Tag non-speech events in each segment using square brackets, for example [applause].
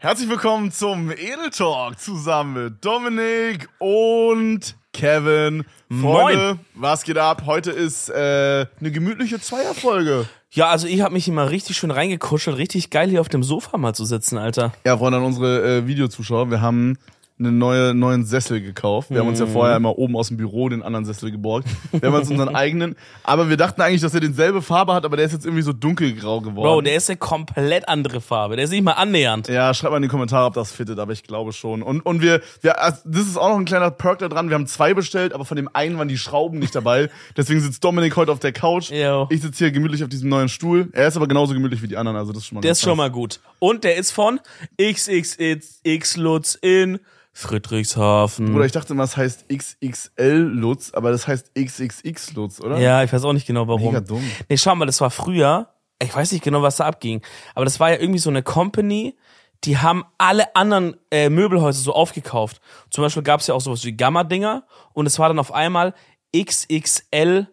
Herzlich willkommen zum Edel Talk zusammen mit Dominik und Kevin. Freunde, was geht ab? Heute ist äh, eine gemütliche Zweierfolge. Ja, also ich habe mich immer richtig schön reingekuschelt, richtig geil hier auf dem Sofa mal zu sitzen, Alter. Ja, Freunde, an unsere äh, Videozuschauer, wir haben einen neue, neuen Sessel gekauft. Wir haben uns ja vorher immer oben aus dem Büro den anderen Sessel geborgt. Wir haben uns unseren [laughs] eigenen, aber wir dachten eigentlich, dass er denselbe Farbe hat, aber der ist jetzt irgendwie so dunkelgrau geworden. Bro, der ist eine komplett andere Farbe. Der ist nicht mal annähernd. Ja, schreibt mal in die Kommentare, ob das fittet, aber ich glaube schon. Und, und wir, wir, also das ist auch noch ein kleiner Perk da dran. Wir haben zwei bestellt, aber von dem einen waren die Schrauben nicht dabei. [laughs] Deswegen sitzt Dominik heute auf der Couch. Jo. Ich sitze hier gemütlich auf diesem neuen Stuhl. Er ist aber genauso gemütlich wie die anderen, also das ist schon mal Der ist schon nice. mal gut. Und der ist von XXX Lutz in Friedrichshafen. Bruder, ich dachte immer, es heißt XXL Lutz, aber das heißt XXX Lutz, oder? ja, ich weiß auch nicht genau warum. Mega dumm. Nee, schau mal, das war früher, ich weiß nicht genau, was da abging, aber das war ja irgendwie so eine Company, die haben alle anderen äh, Möbelhäuser so aufgekauft. Zum Beispiel gab es ja auch sowas wie Gamma-Dinger und es war dann auf einmal XXL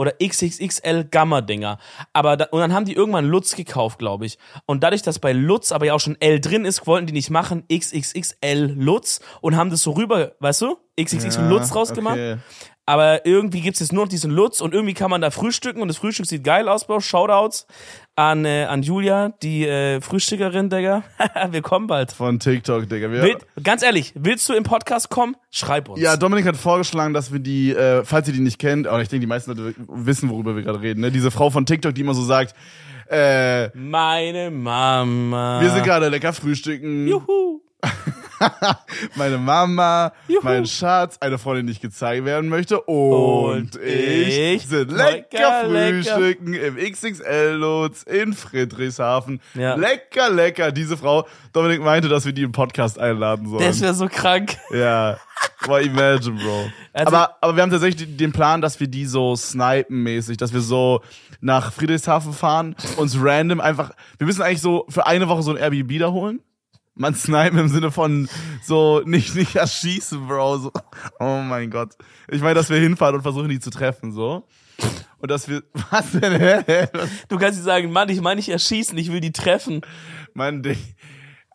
oder XXXL Gamma-Dinger. Aber da, und dann haben die irgendwann Lutz gekauft, glaube ich. Und dadurch, dass bei Lutz aber ja auch schon L drin ist, wollten die nicht machen XXXL Lutz und haben das so rüber, weißt du, XXXL Lutz draus gemacht. okay. Aber irgendwie gibt's jetzt nur noch diesen Lutz und irgendwie kann man da frühstücken und das Frühstück sieht geil aus, Bro. Shoutouts an, äh, an Julia, die äh, Frühstückerin, Digga. [laughs] Wir kommen bald. Von TikTok, Digga. Wir, Will, ganz ehrlich, willst du im Podcast kommen? Schreib uns. Ja, Dominik hat vorgeschlagen, dass wir die, äh, falls ihr die nicht kennt, aber ich denke, die meisten Leute wissen, worüber wir gerade reden, ne? Diese Frau von TikTok, die immer so sagt, äh, Meine Mama. wir sind gerade lecker frühstücken. Juhu. [laughs] Meine Mama, Juhu. mein Schatz, eine Freundin, die nicht gezeigt werden möchte und, Und ich, ich. sind lecker, Lecker, lecker. frühstücken im XXL-Lutz in Friedrichshafen. Ja. Lecker, lecker. Diese Frau, Dominik meinte, dass wir die im Podcast einladen sollen. Das wäre so krank. Ja. Boah, imagine, Bro. Also- aber, aber wir haben tatsächlich den Plan, dass wir die so snipen-mäßig, dass wir so nach Friedrichshafen fahren, uns random einfach, wir müssen eigentlich so für eine Woche so ein Airbnb da holen. Man snipen im Sinne von so nicht, nicht erschießen, Bro. So. Oh mein Gott. Ich meine, dass wir hinfahren und versuchen, die zu treffen, so. Und dass wir, [laughs] was denn, hä? Du kannst nicht sagen, Mann, ich meine nicht erschießen, ich will die treffen. Mein Ding.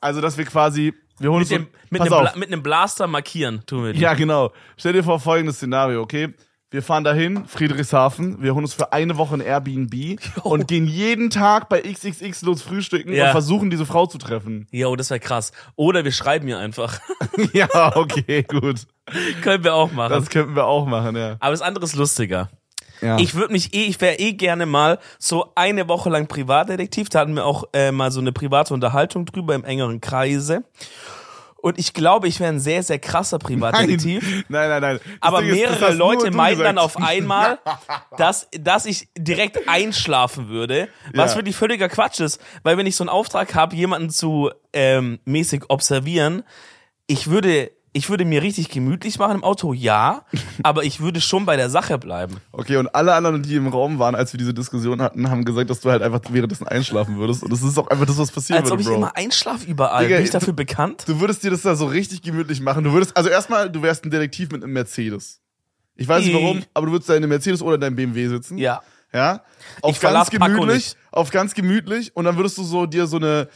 Also, dass wir quasi, wir holen Mit, uns dem, mit, einem. Bla mit einem Blaster markieren, tun wir die. Ja, genau. Stell dir vor folgendes Szenario, okay? Wir fahren dahin, Friedrichshafen, wir holen uns für eine Woche ein Airbnb und gehen jeden Tag bei XXX los frühstücken Ja. und versuchen, diese Frau zu treffen. Jo, das wäre krass. Oder wir schreiben ihr einfach. [laughs] ja, okay, gut. Können wir auch machen. Das könnten wir auch machen, ja. Aber das andere ist lustiger. ja. Ich würde mich eh, ich wäre eh gerne mal so eine Woche lang Privatdetektiv. Da hatten wir auch äh, mal so eine private Unterhaltung drüber im engeren Kreise. Und ich glaube, ich wäre ein sehr, sehr krasser Privatdetektiv. Nein, nein, nein. Das Aber Ding mehrere Leute meinen dann auf einmal, [laughs] dass, dass ich direkt einschlafen würde, was Ja. wirklich völliger Quatsch ist. Weil wenn ich so einen Auftrag habe, jemanden zu ähm, mäßig observieren, ich würde, ich würde mir richtig gemütlich machen im Auto, ja, [laughs] aber ich würde schon bei der Sache bleiben. Okay, und alle anderen, die im Raum waren, als wir diese Diskussion hatten, haben gesagt, dass du halt einfach währenddessen einschlafen würdest. Und das ist auch einfach das, was passieren Als ob würde, ich Bro. immer einschlaf überall. Digga, Bin ich du- dafür bekannt? Du würdest dir das da so richtig gemütlich machen. Du würdest, also erstmal, du wärst ein Detektiv mit einem Mercedes. Ich weiß nicht warum, aber du würdest da in einem Mercedes oder in deinem BMW sitzen. Ja. Ja. Auf Ich ganz gemütlich, auf ganz gemütlich und dann würdest du so dir so eine,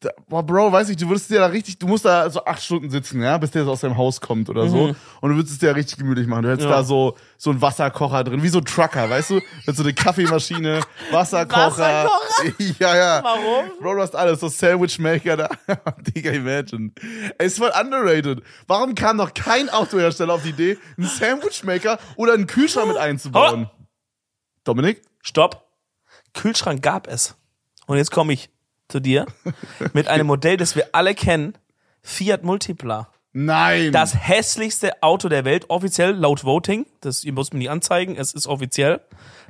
da- boah, Bro, weiß ich, du würdest dir da richtig, du musst da so acht Stunden sitzen, ja, bis der so aus deinem Haus kommt oder so. Und du würdest es dir da richtig gemütlich machen. Du hättest Mhm. Ja. da so, so einen Wasserkocher drin, wie so ein Trucker, weißt du? Mit so eine Kaffeemaschine, [laughs] Wasserkocher. Wasserkocher? [laughs] ja, ja. Warum? Bro, du hast alles, so Sandwichmaker da. [laughs] Digga, imagine. Ey, ist voll underrated. Warum kam noch kein Autohersteller auf die Idee, einen Sandwichmaker oder einen Kühlschrank mit einzubauen? Dominik? Stopp. Kühlschrank gab es. Und jetzt komme ich zu dir mit einem Modell, das wir alle kennen. Fiat Multipla. Nein. Das hässlichste Auto der Welt, offiziell laut Voting. Das ihr müsst mir nicht anzeigen, es ist offiziell.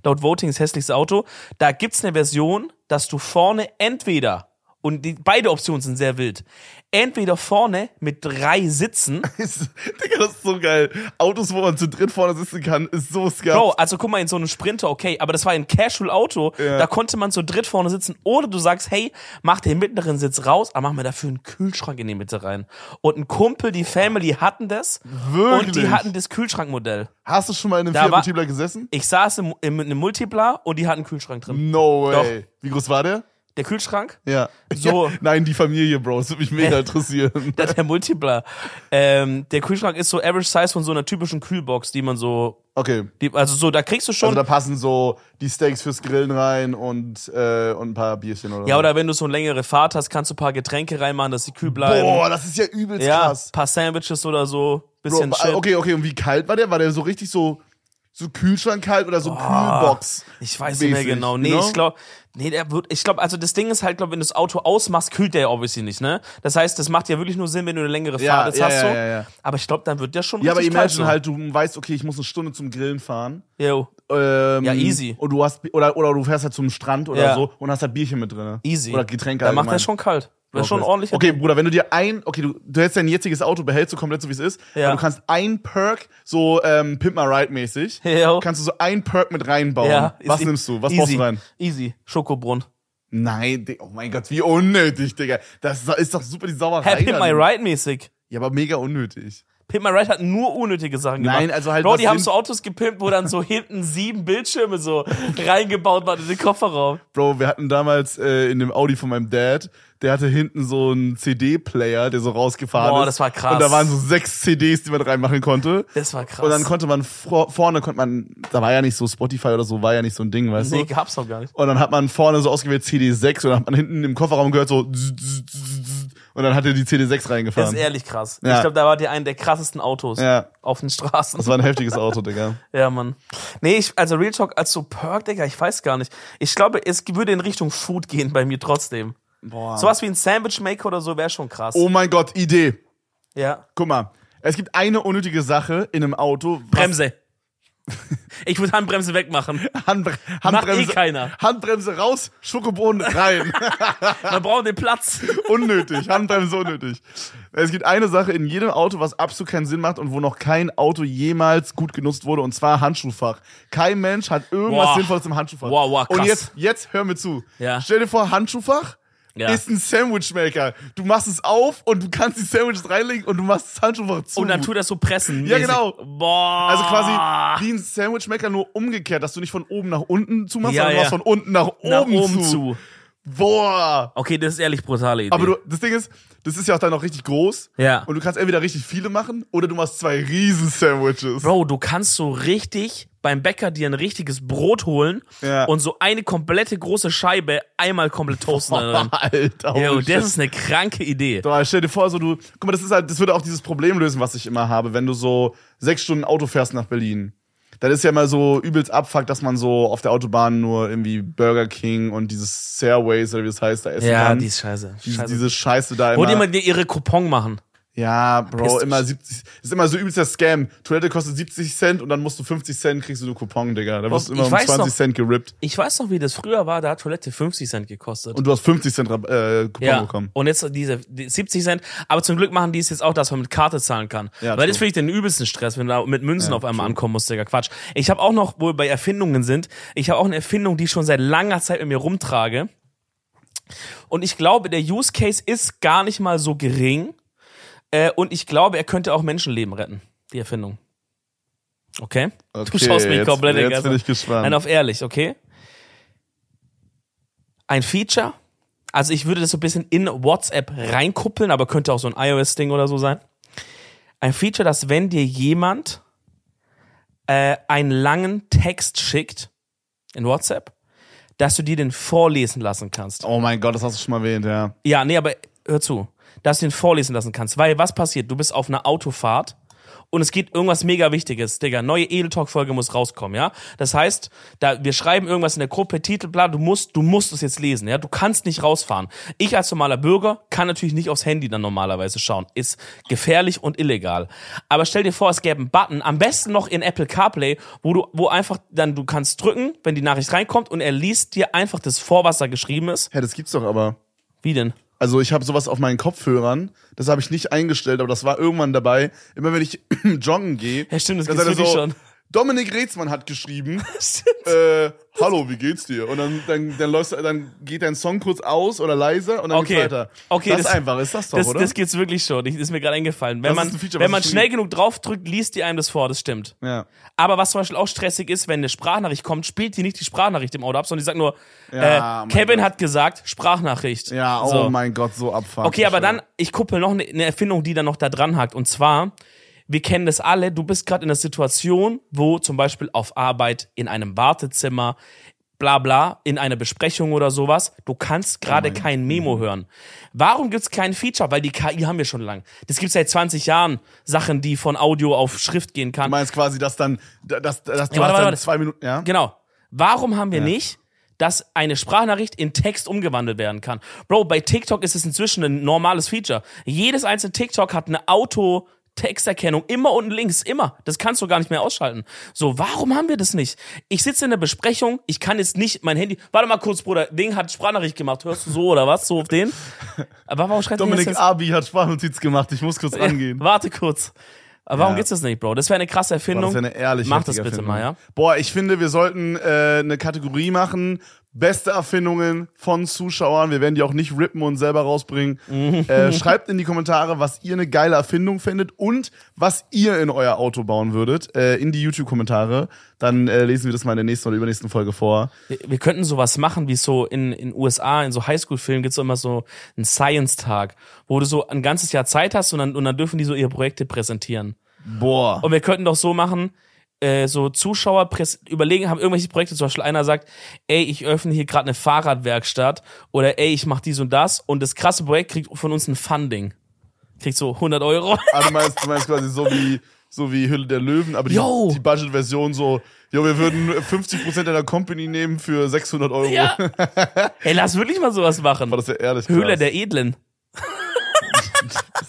Laut Voting das hässlichste Auto. Da gibt's eine Version, dass du vorne entweder, und die, beide Optionen sind sehr wild, entweder vorne mit drei Sitzen [laughs] Digga, das ist so geil. Autos, wo man zu dritt vorne sitzen kann, ist so skat. Bro, also guck mal, in so einem Sprinter, okay, aber das war ein Casual-Auto, Ja. da konnte man zu dritt vorne sitzen, oder du sagst, hey, mach den mittleren Sitz raus, aber mach mir dafür einen Kühlschrank in die Mitte rein. Und ein Kumpel, die Family hatten das, Wirklich? und die hatten das Kühlschrankmodell. Hast du schon mal in einem Da Fiat Multipla gesessen? Ich saß im, in einem Multipla und die hatten einen Kühlschrank drin. No way. Wie groß war der? Der Kühlschrank, Ja. So. Nein, die Familie, Bro. Das würde mich mega [laughs] interessieren. der, der Multipler. Ähm, der Kühlschrank ist so Average Size von so einer typischen Kühlbox, die man so, Okay. die, also so, da kriegst du schon. Also da passen so die Steaks fürs Grillen rein und, äh, und ein paar Bierchen oder ja, oder wenn du so eine längere Fahrt hast, kannst du ein paar Getränke reinmachen, dass sie kühl bleiben. Boah, das ist ja übelst ja, krass. paar Sandwiches oder so, Bro, bisschen Shit. okay, okay, und wie kalt war der? War der so richtig so, so Kühlschrank kalt oder so Kühlbox? Ich weiß nicht mehr genau. Nee, you know? ich glaube, nee, der wird, ich glaube, also das Ding ist halt, glaube, wenn du das Auto ausmachst, kühlt der ja obviously nicht, ne? Das heißt, das macht ja wirklich nur Sinn, wenn du eine längere Ja, Fahrt jetzt ja, hast, ja, so. ja, ja. Aber ich glaube, dann wird der schon Ja, aber imagine halt, du weißt, okay, ich muss eine Stunde zum Grillen fahren. Yo, Ähm, Ja, easy. Und du hast, oder, oder du fährst halt zum Strand oder so und hast halt Bierchen mit drin. easy. Oder Getränke Dann macht der schon kalt. Das ist schon Okay. ordentlich. Okay, Bruder, wenn du dir ein, okay, du, du hältst dein jetziges Auto, behältst du komplett so wie es ist, Ja. aber du kannst ein Perk, so ähm, Pimp My Ride mäßig, [laughs] Jo. kannst du so ein Perk mit reinbauen. Ja, Was nimmst du? Was easy, baust du rein? Easy. Schokobrunn. Nein, oh mein Gott, wie unnötig, Digga. Das ist doch super die Sauerei. Pimp My. Ride mäßig. Ja, aber mega unnötig. Pimp My Ride hat nur unnötige Sachen gemacht. Nein, also halt, Bro, die haben so Autos gepimpt, wo dann so hinten sieben Bildschirme so reingebaut waren in den Kofferraum. Bro, wir hatten damals äh, in dem Audi von meinem Dad, der hatte hinten so einen CD-Player, der so rausgefahren Boah, ist. das war krass. Und da waren so sechs CDs, die man reinmachen konnte. Das war krass. Und dann konnte man vor, vorne konnte man, da war ja nicht so Spotify oder so, war ja nicht so ein Ding, weißt nee, du? gab's noch gar nicht. Und dann hat man vorne so ausgewählt CD6 und dann hat man hinten im Kofferraum gehört so zzz, zzz, zzz, und dann hat er die CD6 Das ist reingefahren. ehrlich krass. Ja. Ich glaube, da war die einen der krassesten Autos Ja. auf den Straßen. Das war ein heftiges Auto, Digga. [laughs] Ja, Mann. Nee, ich, also Real Talk als so Perk, Digga, ich weiß gar nicht. Ich glaube, es würde in Richtung Food gehen bei mir trotzdem. Boah. Sowas wie ein Sandwich Maker oder so wäre schon krass. Oh mein Gott, Idee. Ja. Guck mal. Es gibt eine unnötige Sache in einem Auto. Bremse. Ich würde Handbremse wegmachen. Handbre Macht Handbremse, eh keiner. Handbremse raus, Schokobohnen rein. [laughs] Man braucht den Platz. unnötig, Handbremse unnötig. Es gibt eine Sache in jedem Auto, was absolut keinen Sinn macht und wo noch kein Auto jemals gut genutzt wurde, und zwar Handschuhfach. Kein Mensch hat irgendwas Wow. Sinnvolles im Handschuhfach. Wow, wow, krass. Und jetzt, jetzt hör mir zu. Ja. Stell dir vor, Handschuhfach Ja. ist ein Sandwichmaker. Du machst es auf und du kannst die Sandwiches reinlegen und du machst das Handschuhfach zu. Und dann tut das so pressen. Ja, mäßig. genau. Boah. Also quasi wie ein Sandwichmaker nur umgekehrt, dass du nicht von oben nach unten zumachst, Ja, sondern du machst von unten nach oben, nach oben zu. zu. Boah. Okay, das ist ehrlich brutale Idee. Aber du, das Ding ist, das ist ja auch dann noch richtig groß. Ja. Und du kannst entweder richtig viele machen oder du machst zwei riesen Sandwiches. Bro, du kannst so richtig beim Bäcker dir ein richtiges Brot holen Ja. und so eine komplette große Scheibe einmal komplett toasten. darin. [laughs] Alter, Yo, holy das ist eine kranke Idee. Doch, stell dir vor, so du, guck mal, das ist halt, das würde auch dieses Problem lösen, was ich immer habe, wenn du so sechs Stunden Auto fährst nach Berlin. Dann ist ja mal so übelst Abfuck, dass man so auf der Autobahn nur irgendwie Burger King und dieses Stairways oder wie das heißt, da essen Ja, kann. die ist scheiße. diese, scheiße. diese Scheiße da Wo immer. die mal dir ihre Coupon machen. Ja, Bro, immer 70, ist immer so übelst der Scam. Toilette kostet 70 Cent und dann musst du 50 Cent, kriegst du einen Coupon, Digga. Da wirst du immer um weiß 20 noch- Cent gerippt. Ich weiß noch, wie das früher war, da hat Toilette 50 Cent gekostet. Und du hast 50 Cent äh, Coupon ja. bekommen. Und jetzt diese die 70 Cent. Aber zum Glück machen die es jetzt auch, dass man mit Karte zahlen kann. Ja, Weil das true. finde ich den übelsten Stress, wenn du da mit Münzen Ja, auf einmal true. ankommen musst, Digga. Quatsch. Ich habe auch noch, wo wir bei Erfindungen sind, ich habe auch eine Erfindung, die ich schon seit langer Zeit mit mir rumtrage. Und ich glaube, der Use Case ist gar nicht mal so gering. Äh, und ich glaube, er könnte auch Menschenleben retten, die Erfindung. Okay? Okay, du schaust mich jetzt- komplett jetzt Digga. bin ich gespannt. Nein, auf ehrlich, okay? Ein Feature, also ich würde das so ein bisschen in WhatsApp reinkuppeln, aber könnte auch so ein iOS-Ding oder so sein. Ein Feature, dass wenn dir jemand äh, einen langen Text schickt in WhatsApp, dass du dir den vorlesen lassen kannst. Oh mein Gott, das hast du schon mal erwähnt, ja. Ja, nee, aber hör zu, dass du den vorlesen lassen kannst. Weil was passiert? Du bist auf einer Autofahrt und es geht irgendwas mega Wichtiges. Digga, neue Edel Talk Folge muss rauskommen, ja? Das heißt, da, wir schreiben irgendwas in der Gruppe, Titel, bla, du musst, du musst es jetzt lesen, ja? Du kannst nicht rausfahren. Ich als normaler Bürger kann natürlich nicht aufs Handy dann normalerweise schauen. Ist gefährlich und illegal. Aber stell dir vor, es gäbe einen Button, am besten noch in Apple CarPlay, wo du, wo einfach dann, du kannst drücken, wenn die Nachricht reinkommt und er liest dir einfach das vor, was da geschrieben ist. Hä, das gibt's doch aber. Wie denn? Also ich habe sowas auf meinen Kopfhörern, das habe ich nicht eingestellt, aber das war irgendwann dabei. Immer wenn ich [clears throat] joggen gehe, Ja, stimmt, das dann er so, schon. Dominik Reetzmann hat geschrieben, [laughs] äh, hallo, wie geht's dir? Und dann, dann, dann, läufst, du- dann geht dein Song kurz aus oder leiser und dann Okay. geht's weiter. Okay, das, das- ist einfach, ist das doch, Das, oder? das gibt's wirklich schon. Ich, ist mir gerade eingefallen. Wenn Das man, Feature, wenn man schnell genug draufdrückt, liest die einem das vor. Das stimmt. ja. Aber was zum Beispiel auch stressig ist, wenn eine Sprachnachricht kommt, spielt die nicht die Sprachnachricht im Auto ab, sondern die sagt nur, Ja, äh, mein Kevin Gott. hat gesagt, Sprachnachricht. Ja, oh So. mein Gott, so abfahren. Okay, aber dann, ich kuppel noch eine, eine Erfindung, die dann noch da dran hakt. Und zwar, wir kennen das alle, du bist gerade in einer Situation, wo zum Beispiel auf Arbeit, in einem Wartezimmer, bla bla, in einer Besprechung oder sowas, du kannst gerade kein Memo hören. Warum gibt's kein Feature? Weil die KI haben wir schon lang. Das gibt's seit 20 Jahren, Sachen, die von Audio auf Schrift gehen kann. Du meinst quasi, dass dann, dass, dass du Ja, hast warte, dann warte. zwei Minuten, ja? Genau. Warum haben wir nicht, dass eine Sprachnachricht in Text umgewandelt werden kann? Bro, bei TikTok ist es inzwischen ein normales Feature. Jedes einzelne TikTok hat eine Auto-Texterkennung, immer unten links, immer. Das kannst du gar nicht mehr ausschalten. So, warum haben wir das nicht? Ich sitze in der Besprechung, ich kann jetzt nicht mein Handy. Warte mal kurz, Bruder, Ding hat Sprachnachricht gemacht. Hörst du so oder was? So auf den? Aber warum schreibt Dominik? Abi hat Sprachnotiz gemacht, ich muss kurz rangehen. Warte kurz. Aber warum Ja. gibt's das nicht, Bro? Das wäre eine krasse Boah, Erfindung. das wäre eine ehrliche Mach das bitte Erfindung. mal, ja? Boah, ich finde, wir sollten äh, eine Kategorie machen. Beste Erfindungen von Zuschauern. Wir werden die auch nicht rippen und selber rausbringen. äh, schreibt in die Kommentare, was ihr eine geile Erfindung findet und was ihr in euer Auto bauen würdet. Äh, in die YouTube-Kommentare. Dann äh, lesen wir das mal in der nächsten oder übernächsten Folge vor. Wir, wir könnten sowas machen, wie so in in USA, in so Highschool-Filmen gibt's so immer so einen Science-Tag, wo du so ein ganzes Jahr Zeit hast und dann, und dann dürfen die so ihre Projekte präsentieren. Boah. Und wir könnten doch so machen, äh, so Zuschauer überlegen, haben irgendwelche Projekte, zum Beispiel einer sagt, ey, ich öffne hier gerade eine Fahrradwerkstatt oder ey, ich mach dies und das und das krasse Projekt kriegt von uns ein Funding. Kriegt so 100 Euro. Ah, du meinst, du meinst quasi so wie, so wie Hülle der Löwen, aber die, Yo. die Budget-Version so, jo, wir würden 50% deiner Company nehmen für 600 Euro. Ja. [laughs] Ey, lass wirklich mal sowas machen. War das ja ehrlich Höhle krass. der Edlen.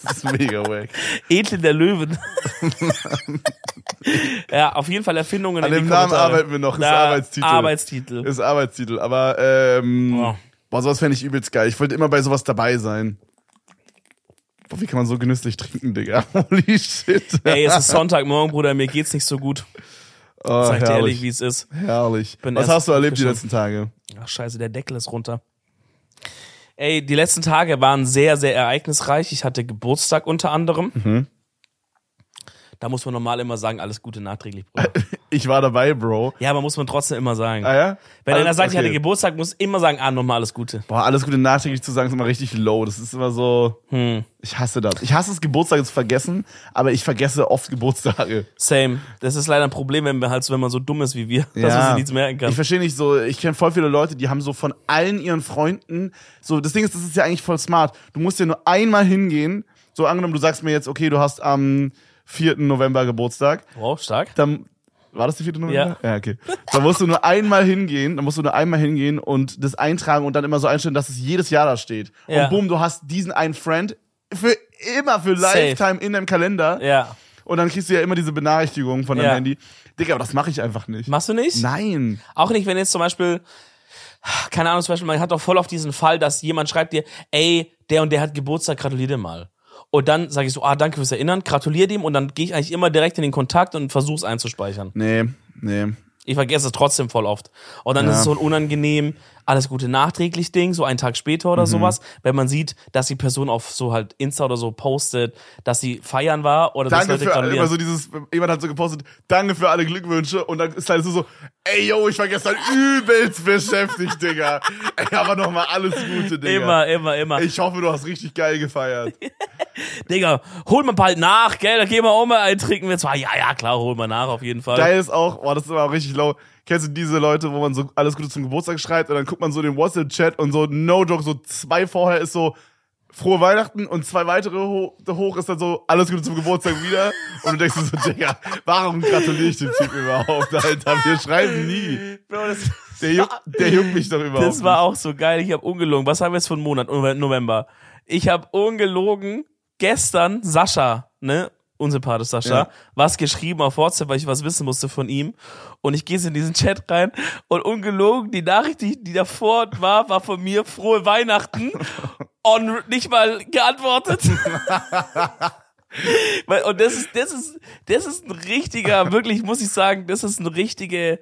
Das ist mega wack. Edle der Löwen. [laughs] ja, auf jeden Fall Erfindungen An die dem Namen arbeiten wir noch, ist Da, Arbeitstitel. Arbeitstitel. Ist Arbeitstitel, aber ähm, Ja. boah, sowas fände ich übelst geil. Ich wollte immer bei sowas dabei sein. Boah, wie kann man so genüsslich trinken, Digga? [laughs] Holy shit. Ey, es ist Sonntagmorgen, Bruder, mir geht's nicht so gut. oh, Sag dir ehrlich, wie es ist. herrlich. bin Was hast du erlebt die aufgestanden. letzten Tage? Ach, scheiße, der Deckel ist runter. Ey, die letzten Tage waren sehr, sehr ereignisreich. Ich hatte Geburtstag unter anderem. Mhm. Da muss man normal immer sagen, alles Gute nachträglich, Bruder. [laughs] Ich war dabei, Bro. Ja, aber muss man trotzdem immer sagen. Ah ja? Wenn einer sagt, ich hatte okay. Geburtstag, muss immer sagen, ah, nochmal alles Gute. Boah, alles Gute nachträglich zu sagen ist immer richtig low. Das ist immer so. Hm. Ich hasse das. Ich hasse es, Geburtstage zu vergessen, aber ich vergesse oft Geburtstage. Same. Das ist leider ein Problem, wenn, wir halt so, wenn man so dumm ist wie wir, [laughs] dass man sich nichts merken kann. Ich verstehe nicht so, ich kenne voll viele Leute, die haben so von allen ihren Freunden, so, das Ding ist, das ist ja eigentlich voll smart. Du musst ja nur einmal hingehen, so angenommen, du sagst mir jetzt, okay, du hast am 4. November Geburtstag, Wow, stark. dann, war das der 4. November? Ja. okay. Dann musst du nur einmal hingehen, dann musst du nur einmal hingehen und das eintragen und dann immer so einstellen, dass es jedes Jahr da steht. Ja. Und boom, du hast diesen einen Friend für immer, für Safe. Lifetime in deinem Kalender. Ja. Und dann kriegst du ja immer diese Benachrichtigungen von deinem Ja. Handy. Digga, aber das mache ich einfach nicht. Machst du nicht? Nein. Auch nicht, wenn jetzt zum Beispiel, keine Ahnung, zum Beispiel, man hat doch voll auf diesen Fall, dass jemand schreibt dir, ey, der und der hat Geburtstag, gratulier dir mal. Und dann sage ich so, ah, danke fürs Erinnern, gratulier dem und dann gehe ich eigentlich immer direkt in den Kontakt und versuch's einzuspeichern. Nee, nee. Ich vergesse es trotzdem voll oft. Und dann Ja. ist es so unangenehm, alles Gute nachträglich Ding, so einen Tag später Mhm. oder sowas, wenn man sieht, dass die Person auf so halt Insta oder so postet, dass sie feiern war oder dass Danke Leute für alle, immer gratulieren. so dieses, jemand hat so gepostet, danke für alle Glückwünsche und dann ist halt so, so ey yo, ich war gestern [laughs] übelst beschäftigt, Digga. Ey, aber nochmal alles Gute, Digga. Immer, immer, immer. Ich hoffe, du hast richtig geil gefeiert. [laughs] Digga, hol mal bald nach, gell? Da gehen wir auch mal eintrinken. Wir zwar, ja, ja, klar, hol mal nach auf jeden Fall. Geil ist auch, boah, das ist auch richtig low. Kennst du diese Leute, wo man so alles Gute zum Geburtstag schreibt und dann guckt man so den WhatsApp-Chat und so, no joke, so zwei vorher ist so, frohe Weihnachten und zwei weitere ho hoch ist dann so, alles Gute zum Geburtstag wieder. Und du denkst dir so, Digga, warum gratuliere ich dem Typ überhaupt, Alter? Wir schreiben nie. Bro, das, Der, juckt, der juckt mich doch überhaupt das war auch so geil. Ich habe ungelogen. Was haben wir jetzt für einen Monat? Nove- November. Ich habe ungelogen gestern Sascha, ne? Unsympathisch Sascha, Ja. was geschrieben auf WhatsApp, weil ich was wissen musste von ihm. Und ich gehe in diesen Chat rein und ungelogen, die Nachricht, die, die davor war, war von mir frohe Weihnachten. [laughs] Und nicht mal geantwortet. [laughs] Und das ist, das ist, das ist ein richtiger, wirklich, muss ich sagen, das ist ein richtige,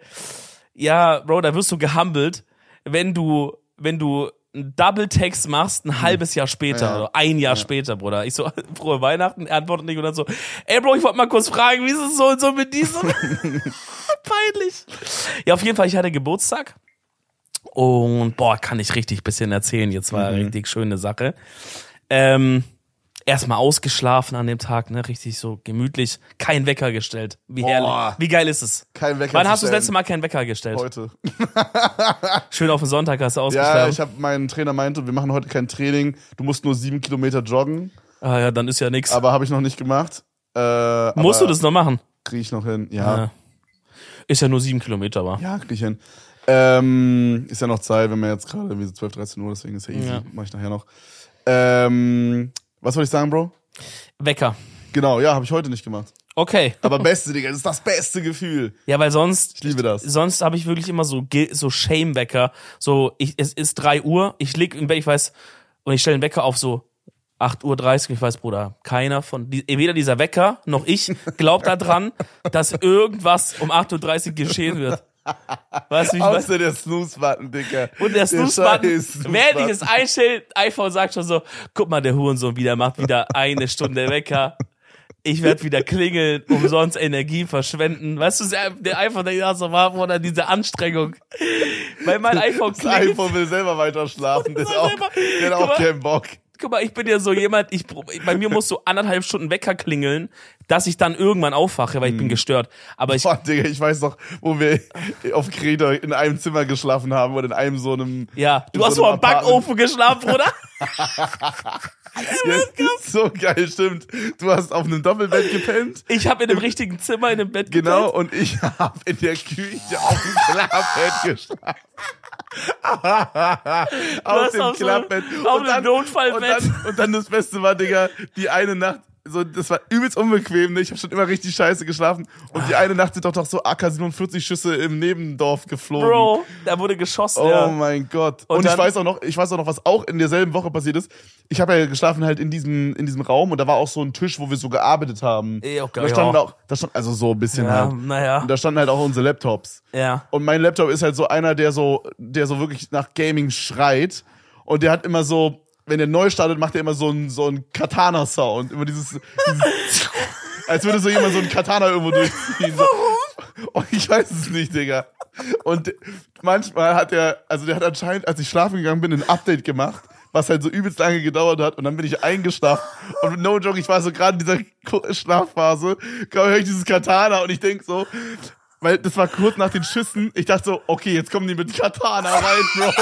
ja, Bro, da wirst du gehumbelt, wenn du, wenn du einen Double-Text machst, ein halbes Jahr später Ja. oder ein Jahr später, Bruder. Ich so, [laughs] frohe Weihnachten, er antwortet nicht und dann so, ey Bro, ich wollte mal kurz fragen, wie ist es so und so mit diesem? [laughs] [laughs] Peinlich. Ja, auf jeden Fall, ich hatte Geburtstag. Und boah, kann ich richtig bisschen erzählen. Jetzt war eine richtig schöne Sache. Ähm, erstmal ausgeschlafen an dem Tag, ne, richtig so gemütlich, kein Wecker gestellt. Wie Boah. herrlich. Wie geil ist es? Kein Wecker Wann hast du das letzte Mal keinen Wecker gestellt? Heute. [laughs] Schön auf den Sonntag hast du Ja, ausgeschlafen. ich habe meinen Trainer meinte, wir machen heute kein Training. Du musst nur sieben Kilometer joggen, ah ja, dann ist ja nix. aber habe ich noch nicht gemacht. Äh, Musst du das noch machen? Krieg ich noch hin. Ja, Ja. Ist ja nur sieben Kilometer, war. ja, krieg ich hin. Ähm, ist ja noch Zeit, wenn wir jetzt gerade irgendwie so 12, 13 Uhr, deswegen ist ja easy. Ja. Mach ich nachher noch. Ähm, was wollte ich sagen, Bro? Wecker. Genau, ja, habe ich heute nicht gemacht. Okay. Aber [laughs] beste, Digga, das ist das beste Gefühl. Ja, weil sonst Ich liebe das. sonst habe ich wirklich immer so so Shame-Wecker. So, ich, es ist drei Uhr, ich lig im Bett, ich weiß, und ich stelle den Wecker auf so 8.30 Uhr, ich weiß, Bruder, keiner von, weder dieser Wecker noch ich glaubt daran, [laughs] dass irgendwas um 8.30 Uhr geschehen wird. Du, wie? Außer der Snooze-Button, Digga. Und der Snooze-Button, Snooze-Button. während ich es einstelle, iPhone sagt schon so, guck mal, der Hurensohn wieder macht wieder eine Stunde Wecker. Ich werde wieder klingeln, umsonst Energie verschwenden. Weißt du, der iPhone denkt auch so, war oder diese Anstrengung. Weil mein iPhone Das klingelt. iPhone will selber weiter schlafen. Der hat auch, der hat auch keinen Bock. Guck mal, ich bin ja so jemand, ich, bei mir muss so anderthalb Stunden Wecker klingeln, dass ich dann irgendwann aufwache, weil ich bin gestört. Aber ich, Boah, Digga, ich weiß noch, wo wir auf Kreta in einem Zimmer geschlafen haben oder in einem so einem. ja, du hast so vor einem Backofen geschlafen, Bruder? [laughs] Ja, so geil, stimmt. Du hast auf einem Doppelbett gepennt. Ich habe in dem richtigen Zimmer in dem Bett Genau, gepennt. und ich [laughs] habe in der Küche auf dem Klappbett geschlafen. Auf dem so- Klappbett. auf Und dem dann- Notfallbett. Und dann, und dann das Beste war, Digga, die eine Nacht, so, das war übelst unbequem, ne? Ich habe schon immer richtig scheiße geschlafen. Und die eine Nacht sind doch doch so AK-47 Schüsse im Nebendorf geflogen. Bro, da wurde geschossen, Oh ja. mein Gott. Und Und, ich weiß auch noch, ich weiß auch noch, was auch in derselben Woche passiert ist. Ich habe ja geschlafen halt in diesem, in diesem Raum und da war auch so ein Tisch, wo wir so gearbeitet haben. Eh, auch Und da standen ja. auch, da stand, also so ein bisschen Ja, halt. naja. Und da standen halt auch unsere Laptops. Ja. Und mein Laptop ist halt so einer, der so, der so wirklich nach Gaming schreit. Und der hat immer so, wenn er neu startet, macht er immer so einen, so einen Katana-Sound. Immer dieses, dieses als würde so jemand so einen Katana irgendwo durchziehen. So. Und ich weiß es nicht, Digga. Und manchmal hat er, also der hat anscheinend, als ich schlafen gegangen bin, ein Update gemacht, was halt so übelst lange gedauert hat. Und dann bin ich eingeschlafen. Und no joke, ich war so gerade in dieser Schlafphase, höre ich dieses Katana und ich denk so, weil das war kurz nach den Schüssen. Ich dachte so, okay, jetzt kommen die mit Katana rein, Bro.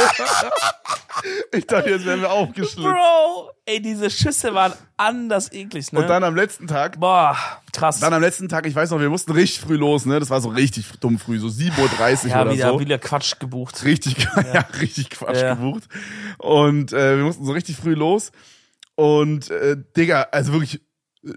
Ich dachte, jetzt werden wir aufgeschlitzt. Bro, ey, diese Schüsse waren anders eklig, ne? Und dann am letzten Tag, Boah, krass. dann am letzten Tag, ich weiß noch, wir mussten richtig früh los, ne? Das war so richtig dumm früh, so 7.30 Uhr ja, oder wieder, so. wieder Quatsch gebucht. Richtig, [laughs] ja. richtig Quatsch Ja. gebucht. Und äh, wir mussten so richtig früh los. Und äh, Digga, also wirklich,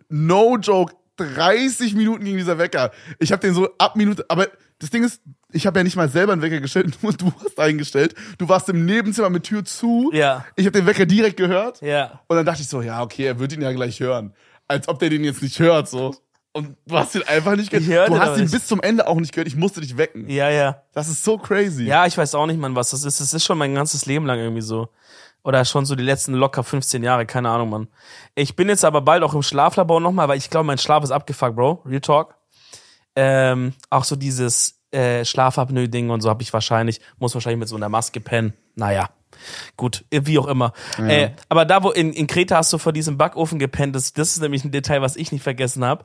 no joke, 30 Minuten ging dieser Wecker. Ich habe den so ab Minute, aber das Ding ist, ich habe ja nicht mal selber einen Wecker gestellt, nur [laughs] du hast eingestellt. Du warst im Nebenzimmer mit Tür zu. Ja. Ich habe den Wecker direkt gehört. Ja. Und dann dachte ich so, ja, okay, er wird ihn ja gleich hören. Als ob der den jetzt nicht hört, so. Und du hast ihn einfach nicht gehört. Du hast ihn nicht. bis zum Ende auch nicht gehört. Ich musste dich wecken. Ja, ja. Das ist so crazy. Ja, ich weiß auch nicht, Mann, was das ist. Das ist schon mein ganzes Leben lang irgendwie so. Oder schon so die letzten locker 15 Jahre, keine Ahnung, Mann. Ich bin jetzt aber bald auch im Schlaflabor nochmal, weil ich glaube, mein Schlaf ist abgefuckt, Bro. Real Talk. Ähm, auch so dieses äh, Schlafapnoe-Ding und so habe ich wahrscheinlich, muss wahrscheinlich mit so einer Maske pennen. Naja. Gut, wie auch immer. Äh, aber da, wo in, in Kreta hast du vor diesem Backofen gepennt, das, das ist nämlich ein Detail, was ich nicht vergessen habe.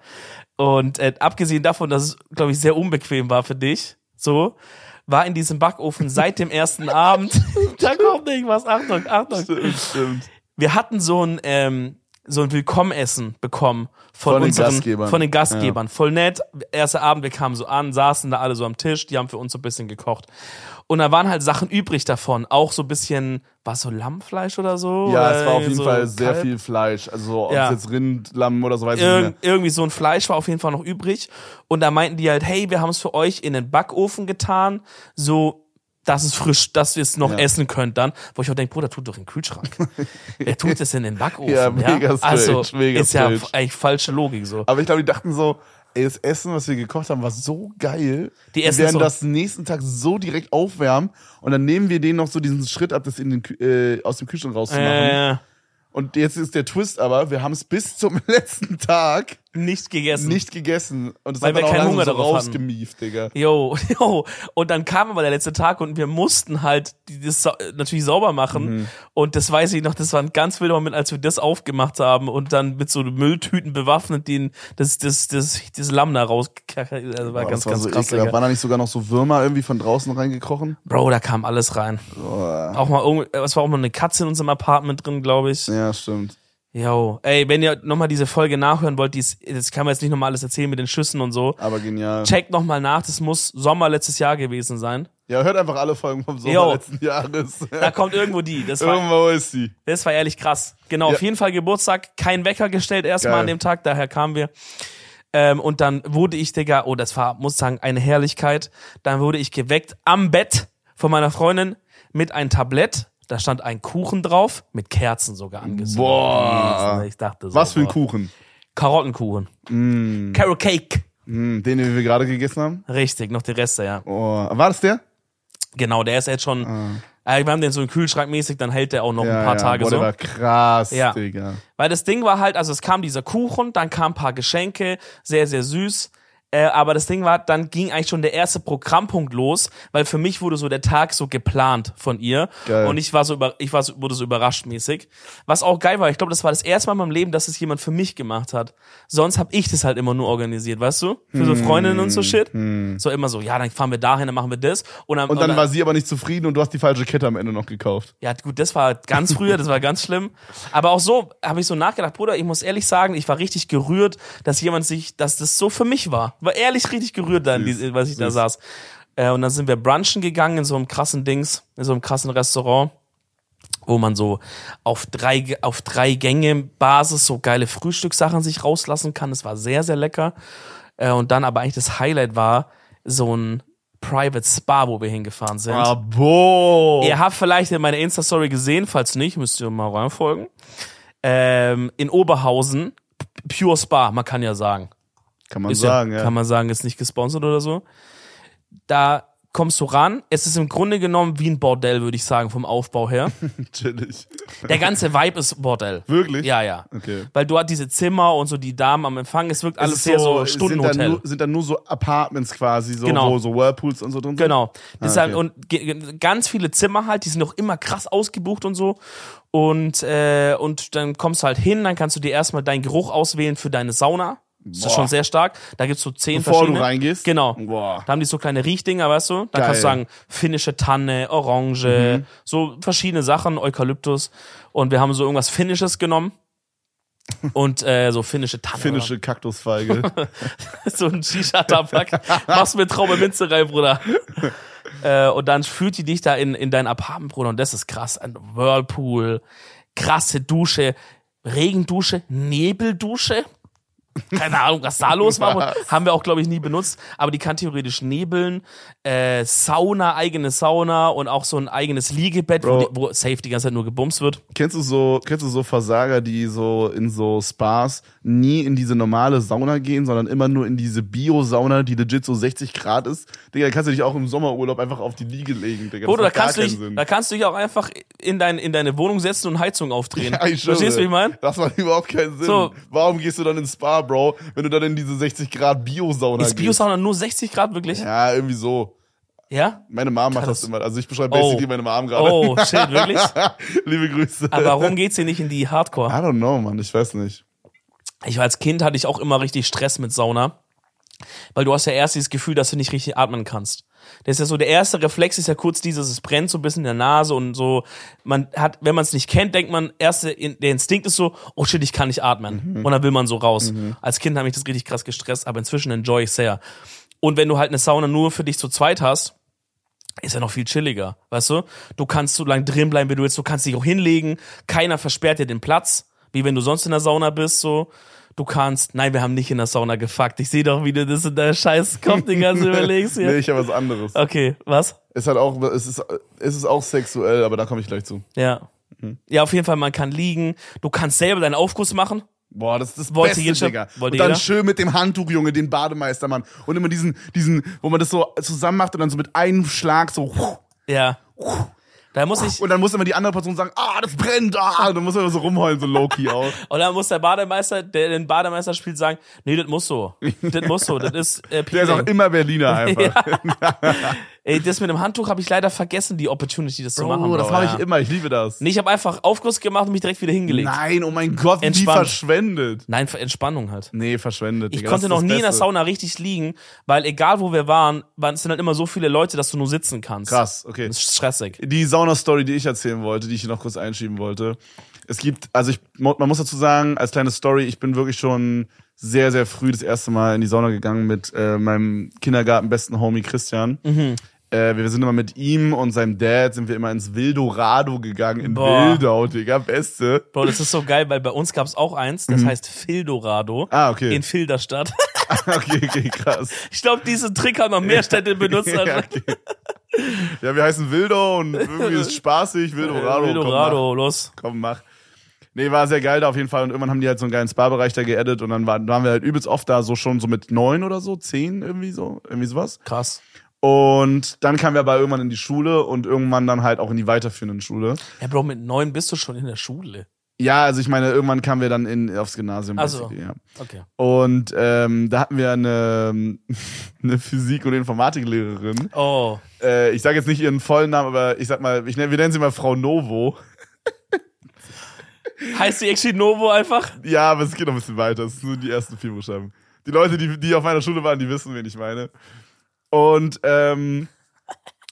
Und äh, abgesehen davon, dass es, glaube ich, sehr unbequem war für dich, so, war in diesem Backofen seit dem ersten Abend. [laughs] da kommt irgendwas. Achtung, Achtung. Stimmt, stimmt. Wir hatten so ein, ähm, so ein Willkommenessen bekommen von, Von den unseren, Gastgebern. von den Gastgebern. Voll nett. Erster Abend, wir kamen so an, saßen da alle so am Tisch, die haben für uns so ein bisschen gekocht. Und da waren halt Sachen übrig davon. Auch so ein bisschen, war es so Lammfleisch oder so? Ja, es war auf jeden so Fall sehr Kalb? viel Fleisch. Also, ob Ja. es jetzt Rind, Lamm oder so weiß ich Irg nicht irgendwie so ein Fleisch war auf jeden Fall noch übrig. Und da meinten die halt, hey, wir haben es für euch in den Backofen getan. So dass es frisch, dass ihr es noch Ja. essen könnt dann, wo ich auch denke, Bruder, tut doch in den Kühlschrank. [laughs] Wer tut das in den Backofen? Ja, mega strange, Also, mega ist ja strange. f- eigentlich falsche Logik so. Aber ich glaube, die dachten so, ey, das Essen, was wir gekocht haben, war so geil. Die wir essen werden so- das nächsten Tag so direkt aufwärmen und dann nehmen wir denen noch so diesen Schritt ab, das in den, äh, aus dem Kühlschrank rauszumachen. Äh, Und jetzt ist der Twist aber, wir haben es bis zum [laughs] letzten Tag nicht gegessen. nicht gegessen. Und es Weil hat wir keinen Hunger so darauf hatten. rausgemieft, Digga. Jo, [laughs] jo. Und dann kam aber der letzte Tag und wir mussten halt das natürlich sauber machen. Mhm. Und das weiß ich noch, das war ein ganz wilder Moment, als wir das aufgemacht haben und dann mit so Mülltüten bewaffnet den, das, das, das, das Lamm da rausgekackt. Also war Boah, ganz, das war ganz so krass. Waren da nicht sogar noch so Würmer irgendwie von draußen reingekrochen? Bro, da kam alles rein. Boah. Auch mal, irgend- es war auch mal eine Katze in unserem Apartment drin, glaube ich. Ja, stimmt. Jo, ey, wenn ihr nochmal diese Folge nachhören wollt, dies, das kann man jetzt nicht nochmal alles erzählen mit den Schüssen und so. Aber genial. Checkt nochmal nach, das muss Sommer letztes Jahr gewesen sein. Ja, hört einfach alle Folgen vom Sommer Jo. letzten Jahres. [laughs] Da kommt irgendwo die. Das war, Irgendwo ist sie. das war ehrlich krass. Genau, Ja. auf jeden Fall Geburtstag, kein Wecker gestellt erstmal an dem Tag, daher kamen wir. Ähm, und dann wurde ich, Digga, oh, das war, muss sagen, eine Herrlichkeit. Dann wurde ich geweckt am Bett von meiner Freundin mit einem Tablett. Da stand ein Kuchen drauf, mit Kerzen sogar angezündet. Boah. Jesus, Ich dachte so, Was für ein boah. Kuchen. Karottenkuchen. Carrot Cake. Hm, den, den wir gerade gegessen haben. Richtig, noch die Reste, ja. Oh, war das der? Genau, der ist jetzt schon, äh, wir haben den so im Kühlschrank mäßig, dann hält der auch noch Ja, ein paar ja. Tage Boah, so. der war krass, Ja. Digga. Weil das Ding war halt, also es kam dieser Kuchen, dann kam ein paar Geschenke, sehr, sehr süß. Äh, aber das Ding war, dann ging eigentlich schon der erste Programmpunkt los, weil für mich wurde so der Tag so geplant von ihr. Geil. Und ich war so über, ich war so, wurde so überrascht mäßig. Was auch geil war, ich glaube, das war das erste Mal in meinem Leben, dass es jemand für mich gemacht hat. Sonst habe ich das halt immer nur organisiert, weißt du? Für so Freundinnen und so Shit. So immer so, ja, dann fahren wir dahin, dann machen wir das. Und dann, Und dann war sie aber nicht zufrieden und du hast die falsche Kette am Ende noch gekauft. ja, gut, das war ganz früher, das war ganz schlimm. Aber auch so habe ich so nachgedacht, Bruder, ich muss ehrlich sagen, ich war richtig gerührt, dass jemand sich, dass das so für mich war. War ehrlich richtig gerührt dann, die, was ich da saß. Äh, und dann sind wir brunchen gegangen in so einem krassen Dings, in so einem krassen Restaurant, wo man so auf drei, auf drei Gänge Basis so geile Frühstückssachen sich rauslassen kann. Das war sehr, sehr lecker. Äh, und dann aber eigentlich das Highlight war so ein Private Spa, wo wir hingefahren sind. Ah, boah. Ihr habt vielleicht in meiner Insta-Story gesehen, falls nicht, müsst ihr mal reinfolgen. Ähm, in Oberhausen, Pure Spa, man kann ja sagen. Kann man Ist sagen, ja, ja. Kann man sagen, ist nicht gesponsert oder so. Da kommst du ran. Es ist im Grunde genommen wie ein Bordell, würde ich sagen, vom Aufbau her. [laughs] Chillig. Der ganze Vibe ist Bordell. Wirklich? Ja, ja. Okay. Weil du hast diese Zimmer und so die Damen am Empfang. Es wirkt alles Es sehr so, sind, da Stundenhotel. nur, sind da nur so Apartments quasi, so, Genau. wo so Whirlpools und so drin sind? Genau. Das Ah, halt, okay. und ganz viele Zimmer halt, die sind auch immer krass ausgebucht und so. Und, äh, und dann kommst du halt hin, dann kannst du dir erstmal deinen Geruch auswählen für deine Sauna. Das ist Boah. schon sehr stark. Da gibt's so zehn Bevor du verschiedene. reingehst? Genau. Boah. Da haben die so kleine Riechdinger, weißt du? Da Geil. kannst du sagen, finnische Tanne, Orange, so verschiedene Sachen, Eukalyptus. Und wir haben so irgendwas Finnisches genommen. Und äh, so finnische Tanne. Finnische Kaktusfeige. [laughs] so ein Shisha-Tabak. Machst mit Traube Minze rein, Bruder. äh, und dann führt die dich da in, in dein Apartment, Bruder. Und das ist krass. Ein Whirlpool, krasse Dusche, Regendusche, Nebeldusche. Keine Ahnung, was da los war. Haben wir auch, glaube ich, nie benutzt. Aber die kann theoretisch nebeln. Äh, Sauna, eigene Sauna und auch so ein eigenes Liegebett, wo, Bro. die, wo safe die ganze Zeit nur gebumst wird. kennst du so, kennst du so Versager, die so in so Spas nie in diese normale Sauna gehen, sondern immer nur in diese Bio-Sauna, die legit so 60 Grad ist? Digga, da kannst du dich auch im Sommerurlaub einfach auf die Liege legen, Digga. Oder da kannst, du dich, Sinn. da kannst du dich auch einfach in, dein, in deine Wohnung setzen und Heizung aufdrehen. [laughs] Ja, ich schwöre. Verstehst du, wie ich meine? Das macht überhaupt keinen Sinn. So. Warum gehst du dann ins Spa, Bro, wenn du dann in diese 60 Grad Bio-Sauna Ist gehst? Biosauna nur 60 Grad wirklich? Ja, irgendwie so. Meine Mom macht Krass. das immer. Also ich beschreibe Oh. basically meine Mom gerade. Oh, shit, wirklich? [laughs] Liebe Grüße. Aber warum geht's hier nicht in die I Hardcore? don't know, Mann. Ich weiß nicht. Ich war als Kind hatte ich auch immer richtig Stress mit Sauna. Weil du hast ja erst dieses Gefühl, dass du nicht richtig atmen kannst. Das ist ja so, der erste Reflex ist ja kurz dieses, es brennt so ein bisschen in der Nase und so. Man hat, wenn man es nicht kennt, denkt man, erste, der Instinkt ist so, oh shit, ich kann nicht atmen. Und dann will man so raus. Als Kind hat mich das richtig krass gestresst, aber inzwischen enjoy ich sehr. Und wenn du halt eine Sauna nur für dich zu zweit hast, ist ja noch viel chilliger, weißt du? Du kannst so lange drin bleiben, wie du willst, du kannst dich auch hinlegen, keiner versperrt dir den Platz, wie wenn du sonst in der Sauna bist, so. Du kannst, nein, wir haben nicht in der Sauna gefuckt. Ich sehe doch, wie du das in der scheiß Kopf den ganzen überlegst hier. [laughs] Nee, ich habe was anderes. Okay, was? Es hat auch, es ist, es ist auch sexuell, aber da komme ich gleich zu. Ja. Mhm. Ja, auf jeden Fall, man kann liegen. Du kannst selber deinen Aufguss machen. Boah, das ist das Wollte Beste, jeder Digga. wollte und dann jeder? schön mit dem Handtuch, Junge, den Bademeistermann. Und immer diesen, diesen, wo man das so zusammen macht und dann so mit einem Schlag so. Ja. Da muss ich, Und dann muss immer die andere Person sagen, ah, das brennt, ah. Und dann muss man immer so rumheulen, so low-key auch. [laughs] und dann muss der Bademeister, der den Bademeister spielt, sagen, nee, das muss so. Das muss so. Das ist äh, Der ist auch Peeling. immer Berliner [laughs] einfach. [laughs] Ey, das mit dem Handtuch habe ich leider vergessen, die Opportunity, das zu machen. Oh, das Bro, mache ich immer, ich liebe das. Nee, ich habe einfach Aufguss gemacht und mich direkt wieder hingelegt. Nein, oh mein Gott, wie Entspannt. verschwendet. Nein, Entspannung halt. Nee, verschwendet. Ich Digga, konnte noch nie in der Beste. Sauna richtig liegen, weil egal wo wir waren, waren es sind halt immer so viele Leute, dass du nur sitzen kannst. Krass, okay. Das ist stressig. die Sauna-Story, die ich erzählen wollte, die ich hier noch kurz einschieben wollte. Es gibt, also ich, man muss dazu sagen, als kleine Story, ich bin wirklich schon sehr, sehr früh das erste Mal in die Sauna gegangen mit äh, meinem Kindergartenbesten Homie Christian. Äh, wir sind immer mit ihm und seinem Dad sind wir immer ins Wildorado gegangen, in Boah. Wildau, Digga, beste. Bro, das ist so geil, weil bei uns gab es auch eins, das heißt Fildorado Mhm. Ah, okay. in Filderstadt. [laughs] okay, okay, krass. Ich glaube, diesen Trick haben noch mehr Städte benutzt. [laughs] ja, okay. ja, wir heißen Wildau und irgendwie ist spaßig, Wildorado. Fildorado, los. komm, mach. Nee, war sehr geil da auf jeden Fall. Und irgendwann haben die halt so einen geilen Spa-Bereich da geedit und dann waren, waren wir halt übelst oft da, so schon so mit neun oder so, zehn irgendwie so, irgendwie sowas. Krass. Und dann kamen wir aber irgendwann in die Schule und irgendwann dann halt auch in die weiterführenden Schule. Ja, Bro, mit neun bist du schon in der Schule. Ja, also ich meine, irgendwann kamen wir dann in, aufs Gymnasium. Ach so. basically, Ja. Okay. Und ähm, da hatten wir eine, [laughs] eine Physik- und Informatiklehrerin. Oh. Äh, ich sage jetzt nicht ihren vollen Namen, aber ich sag mal, ich wir nennen sie mal Frau Novo. [laughs] Heißt die actually Novo einfach? Ja, aber es geht noch ein bisschen weiter. Es sind nur die ersten vier Buchstaben. Die Leute, die, die auf meiner Schule waren, die wissen, wen ich meine. Und ähm,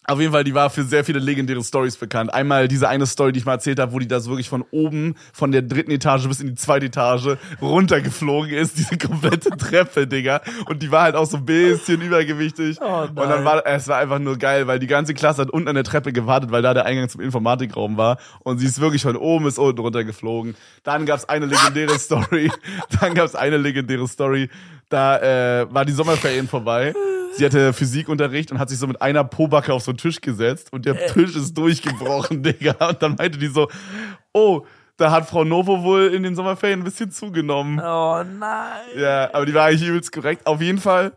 auf jeden Fall, die war für sehr viele legendäre Stories bekannt. Einmal diese eine Story, die ich mal erzählt habe, wo die das wirklich von oben, von der dritten Etage bis in die zweite Etage runtergeflogen ist, diese komplette [laughs] Treppe, Digga. Und die war halt auch so ein bisschen übergewichtig. Oh und dann war es war einfach nur geil, weil die ganze Klasse hat unten an der Treppe gewartet, weil da der Eingang zum Informatikraum war. Und sie ist wirklich von oben bis unten runtergeflogen. Dann gab's eine legendäre Story. [laughs] Dann gab's eine legendäre Story. Da äh, war die Sommerferien vorbei. Sie hatte Physikunterricht und hat sich so mit einer Pobacke auf so einen Tisch gesetzt und der Tisch ist durchgebrochen, [laughs] Digga. Und dann meinte die so, oh, da hat Frau Novo wohl in den Sommerferien ein bisschen zugenommen. Oh nein. Ja, aber die war eigentlich übelst korrekt. Auf jeden Fall,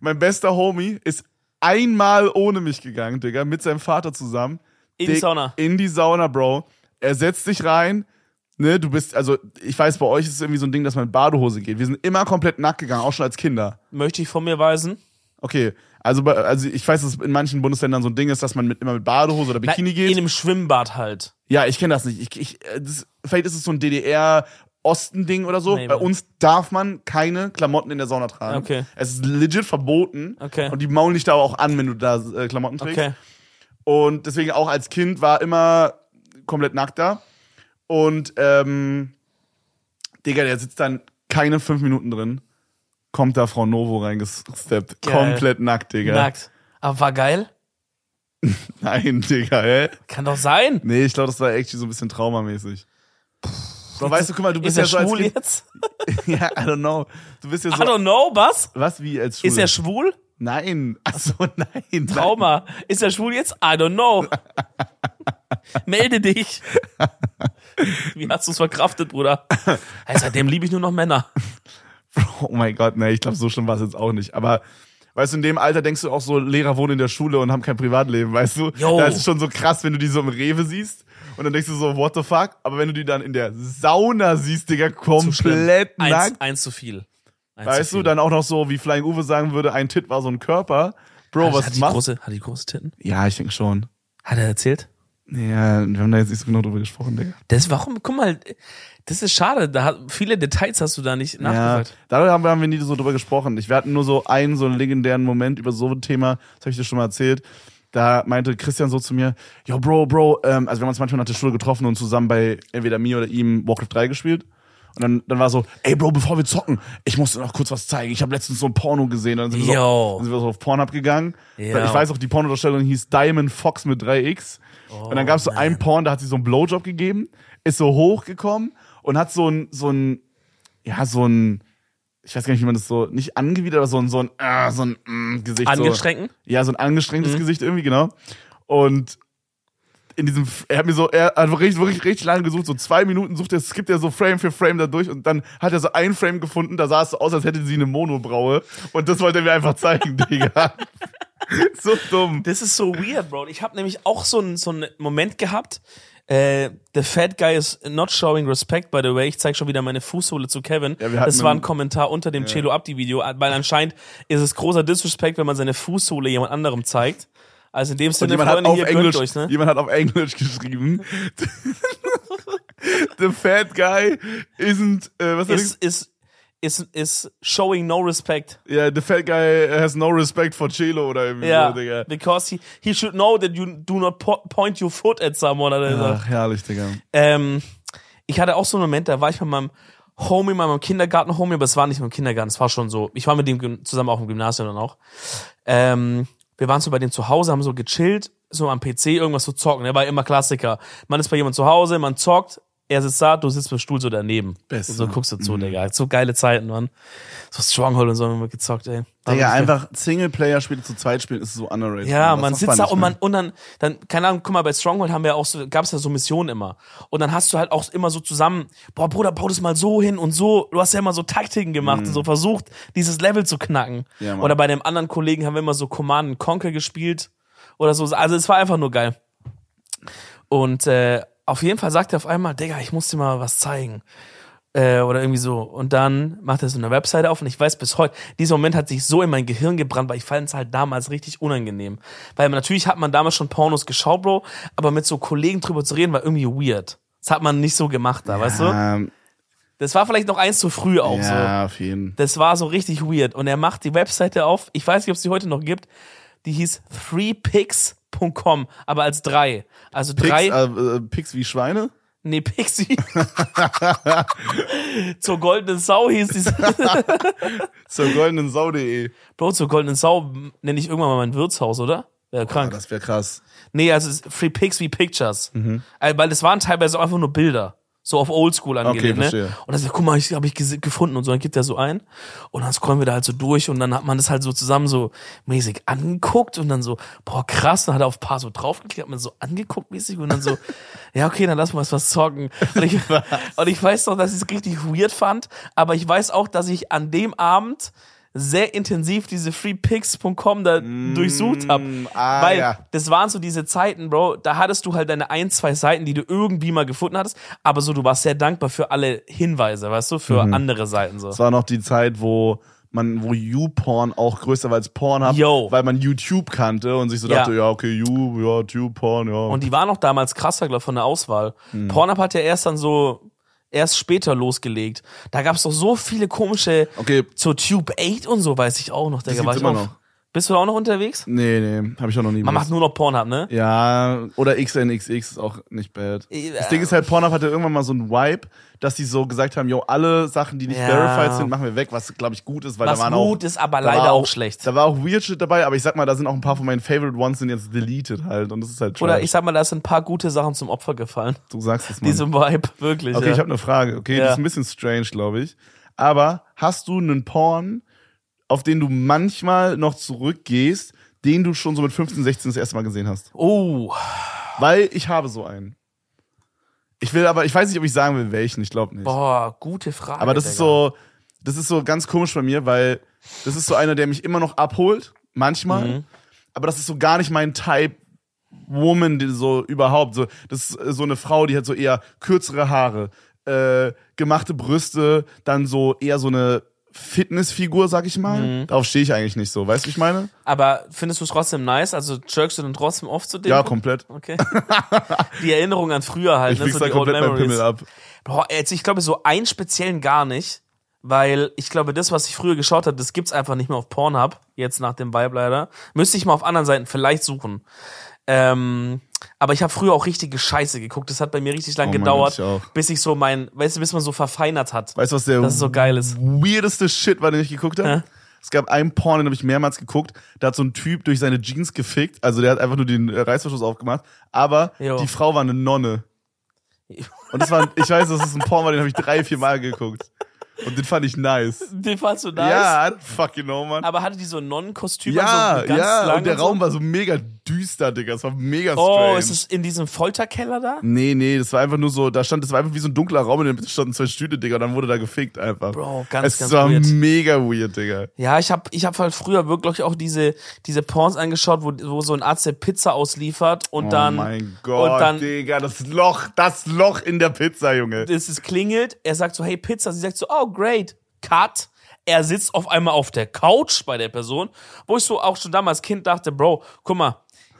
mein bester Homie ist einmal ohne mich gegangen, Digga, mit seinem Vater zusammen. In die Sauna. In die Sauna, Bro. Er setzt sich rein. Ne, du bist, also ich weiß, bei euch ist es irgendwie so ein Ding, dass man in Badehose geht. Wir sind immer komplett nackt gegangen, auch schon als Kinder. Möchte ich von mir weisen? Okay, also, bei- also ich weiß, dass in manchen Bundesländern so ein Ding ist, dass man mit, immer mit Badehose oder Bikini Na, geht. In einem Schwimmbad halt. Ja, ich kenne das nicht. Ich, ich, äh, das, vielleicht ist es so ein DDR-Osten-Ding oder so. Nee, Bei uns darf man keine Klamotten in der Sauna tragen. Okay. Es ist legit verboten. Okay. Und die maulen dich da aber auch an, wenn du da äh, Klamotten trägst. Okay. Und deswegen auch als Kind war immer komplett nackt da. Und ähm, Digga, der sitzt dann keine fünf Minuten drin. Kommt da Frau Novo reingesteppt. Geil. Komplett nackt, Digga. Nackt. Aber war geil? [laughs] Nein, Digga, hä? Kann doch sein. Nee, ich glaube, das war actually so ein bisschen traumamäßig. So, weißt du, guck mal, du bist Ist ja er so als schwul Kind, jetzt? [laughs] Ja, I don't know. Du bist ja I so. don't know, was? Was wie als schwul? Ist er schwul? Nein. Achso, nein. nein. Trauma. Ist er schwul jetzt? I don't know. [laughs] Melde dich. Wie hast du es verkraftet, Bruder? Seitdem liebe ich nur noch Männer. [laughs] Oh mein Gott, nee, ich glaube, so schlimm war es jetzt auch nicht. Aber weißt du, in dem Alter denkst du auch so, Lehrer wohnen in der Schule und haben kein Privatleben, weißt du? Yo. Da ist es schon so krass, wenn du die so im Rewe siehst. Und dann denkst du so, what the fuck? Aber wenn du die dann in der Sauna siehst, Digga, komplett Eins, nackt. eins zu viel. Eins Weißt zu du, viel. dann auch noch so, wie Flying Uwe sagen würde, ein Tit war so ein Körper. Bro, hat, was hat die machst große, Hat die große Titten? Ja, ich denke schon. Hat er erzählt? Ja, wir haben da jetzt nicht so genau drüber gesprochen, Digga. Das, warum, guck mal, das ist schade. Da hat, viele Details hast du da nicht Ja, nachgefragt. darüber haben wir, haben wir nie so drüber gesprochen. Ich, wir hatten nur so einen, so einen legendären Moment über so ein Thema, das habe ich dir schon mal erzählt. Da meinte Christian so zu mir, yo, Bro, Bro, ähm, also wir haben uns manchmal nach der Schule getroffen und zusammen bei entweder mir oder ihm Warcraft 3 gespielt. Und dann, dann war so, ey Bro, bevor wir zocken, ich muss dir noch kurz was zeigen. Ich habe letztens so ein Porno gesehen. Und dann sind wir, so, sind wir so auf Pornhub gegangen. Yo. Ich weiß auch, die Pornodarstellung hieß Diamond Fox mit 3X. und dann gab es so einen Porn, da hat sie so einen Blowjob gegeben, ist so hochgekommen und hat so ein, so ein ja, so ein, ich weiß gar nicht, wie man das so, nicht angewidert, aber so ein, so ein, äh, so ein mm, Gesicht. Angestrengten? So, ja, so ein angestrengtes Mhm. Gesicht irgendwie, genau. Und in diesem, er hat mir so, er hat wirklich, wirklich richtig lange gesucht, so zwei Minuten sucht er, skippt er so Frame für Frame da durch und dann hat er so ein Frame gefunden, da sah es so aus, als hätte sie eine Monobraue und das wollte er mir einfach zeigen, [laughs] Digga. so dumm. Das ist so weird, Bro. Ich habe nämlich auch so einen so einen Moment gehabt. Äh, the fat guy is not showing respect, by the way. Ich zeig schon wieder meine Fußsohle zu Kevin. Ja, das war ein Kommentar unter dem Celo Abdi Video, weil anscheinend ist es großer Disrespect, wenn man seine Fußsohle jemand anderem zeigt. Also in dem Sinne, jemand hat, Freunde, auf hier Englisch, euch, ne? jemand hat auf Englisch geschrieben. [laughs] The fat guy isn't, äh, was hat er Is, is, showing no respect. Ja, the fat guy has no respect for Chelo oder irgendwie Ja, so, Digga. because he, he should know that you do not po point your foot at someone. Er gesagt. Ach, herrlich, Digga. Ähm, ich hatte auch so einen Moment, da war ich mit meinem Homie, meinem Kindergarten-Homie, aber es war nicht im Kindergarten, es war schon so. Ich war mit dem zusammen auch im Gymnasium dann auch. Ähm, wir waren so bei dem zu Hause, haben so gechillt, so am PC irgendwas zu zocken. Er war immer Klassiker. Man ist bei jemand zu Hause, man zockt, er sitzt da, du sitzt im Stuhl so daneben. Beste. Und so guckst du zu, Digga. So geile Zeiten, Mann. So Stronghold und so haben wir gezockt, ey. War Digga, einfach Singleplayer-Spiele zu zweit spielen ist so underrated. ja, man sitzt da und man, und dann, dann, keine Ahnung, guck mal, bei Stronghold haben wir auch so, gab's ja so Missionen immer. Und dann hast du halt auch immer so zusammen, boah, Bruder, bau das mal so hin und so. Du hast ja immer so Taktiken gemacht und so versucht, dieses Level zu knacken. Mhm. Ja. Oder bei dem anderen Kollegen haben wir immer so Command Conquer gespielt oder so. Also es war einfach nur geil. Und äh, auf jeden Fall sagt er auf einmal, Digga, ich muss dir mal was zeigen. Äh, oder irgendwie so. Und dann macht er so eine Webseite auf und ich weiß bis heute, dieser Moment hat sich so in mein Gehirn gebrannt, weil ich fand es halt damals richtig unangenehm. Weil natürlich hat man damals schon Pornos geschaut, Bro, aber mit so Kollegen drüber zu reden war irgendwie weird. Das hat man nicht so gemacht da, weißt du? Ähm, Das war vielleicht noch eins zu früh auch so. ja, auf jeden Das war so richtig weird. Und er macht die Webseite auf, ich weiß nicht, ob es die heute noch gibt, die hieß threepics.com, aber als drei. Also Pigs, drei, äh, äh, Pigs wie Schweine? nee, Pixie. [laughs] zur goldenen Sau hieß die. [laughs] Zur goldenen Sau.de. Bro, zur goldenen Sau nenne ich irgendwann mal mein Wirtshaus, oder? Wäre krank. das wäre krass. nee, also es Free Pics wie Pictures. Mhm. Äh, Weil das waren teilweise einfach nur Bilder. So auf Oldschool angelegt, ne? verstehe. Und dann sagt, guck mal, ich habe ich gefunden. Und so, dann gibt er so ein. Und dann scrollen wir da halt so durch. Und dann hat man das halt so zusammen so mäßig angeguckt. Und dann so, boah, krass, dann hat er auf ein paar so draufgeklickt, hat man so angeguckt mäßig. Und dann so, [laughs] ja, okay, dann lass mal was zocken. Und ich, und ich weiß doch, dass ich es richtig weird fand, aber ich weiß auch, dass ich an dem Abend sehr intensiv diese freepics.com da durchsucht habe. ah, weil ja. das waren so diese Zeiten, Bro, da hattest du halt deine ein, zwei Seiten, die du irgendwie mal gefunden hattest, aber so, du warst sehr dankbar für alle Hinweise, weißt du, für Mhm. andere Seiten so. Das war noch die Zeit, wo man, wo YouPorn auch größer war als Pornhub, Yo. weil man YouTube kannte und sich so Ja. dachte, ja, okay, You, ja, YouPorn, ja. Und die waren auch damals krasser, glaube ich, von der Auswahl. Mhm. Pornhub hat ja erst dann so, erst später losgelegt. Da gab es doch so viele komische, okay, so Tube 8 und so, weiß ich auch noch, Digga. gibt's War ich immer auch, noch. Bist du da auch noch unterwegs? nee, nee, habe ich auch noch nie Man macht nur noch Pornhub, ne? Ja, oder XNXX ist auch nicht bad. Äh, Das Ding ist halt, Pornhub hatte irgendwann mal so ein Vibe, dass die so gesagt haben, yo, alle Sachen, die nicht Ja. verified sind, machen wir weg, was glaube ich gut ist, weil Was da waren gut auch, ist, aber leider auch schlecht. Da war auch weird shit dabei, aber ich sag mal, da sind auch ein paar von meinen favorite ones sind jetzt deleted halt und das ist halt trash. Oder ich sag mal, da sind ein paar gute Sachen zum Opfer gefallen. du sagst es mal. Diesem Vibe, wirklich. Okay, ja. ich habe eine Frage. Okay, Ja. die ist ein bisschen strange, glaube ich. Aber hast du einen Porn, auf den du manchmal noch zurückgehst, den du schon so mit 15, 16 das erste Mal gesehen hast? Oh, Weil ich habe so einen. Ich will aber, ich weiß nicht, ob ich sagen will, welchen, ich glaube nicht. boah, gute Frage. aber das ist so, das ist so ganz komisch bei mir, weil das ist so einer, der mich immer noch abholt, manchmal. Mhm. Aber das ist so gar nicht mein Type Woman, so überhaupt. So, das ist äh, so eine Frau, die hat so eher kürzere Haare, äh, gemachte Brüste, dann so eher so eine Fitnessfigur, sag ich mal. Mhm. Darauf stehe ich eigentlich nicht so. Weißt du, wie ich meine? Aber findest du es trotzdem nice? Also jerkst du dann trotzdem oft zu dem? Ja, komplett. Okay. [laughs] die Erinnerung an früher halt, Ich ne? So da die komplett mein Memories. Pimmel ab. Boah, jetzt, ich glaube, so einen speziellen gar nicht. Weil ich glaube, das, was ich früher geschaut habe, das gibt's einfach nicht mehr auf Pornhub, jetzt nach dem Vibe leider. Müsste ich mal auf anderen Seiten vielleicht suchen. Ähm, aber ich habe früher auch richtige Scheiße geguckt. Das hat bei mir richtig lang Oh gedauert, ich auch. bis ich so mein, weißt du, bis man so verfeinert hat. Weißt du, was der Dass es so geil ist. weirdeste Shit war, den ich geguckt habe? Ja. Es gab einen Porn, den habe ich mehrmals geguckt. Da hat so ein Typ durch seine Jeans gefickt. Also der hat einfach nur den Reißverschluss aufgemacht. Aber Jo. die Frau war eine Nonne. [laughs] Und das war, ich weiß, das ist ein Porn, war, den habe ich drei, vier Mal geguckt. Und den fand ich nice. Den fandst du nice? Ja, don't fucking know, man. Aber hatte die so ein Nonnenkostüm Ja, so ganz ja, und der so? Raum war so mega düster, Digga. Es war mega Oh, strange. ist es in diesem Folterkeller da? Nee, nee, das war einfach nur so, da stand, das war einfach wie so ein dunkler Raum, in der Mitte standen zwei Stühle, Digga, und dann wurde da gefickt einfach. Bro, ganz, es ganz war weird. mega weird, Digga. Ja, ich hab, ich hab halt früher wirklich auch diese, diese Porns angeschaut, wo, wo so ein Arzt der Pizza ausliefert und dann, oh mein Gott, und dann Digga, das Loch, das Loch in der Pizza, Junge. es, es klingelt, er sagt so, hey Pizza, sie sagt so, oh great, cut. Er sitzt auf einmal auf der Couch bei der Person, wo ich so auch schon damals Kind dachte, Bro, guck mal,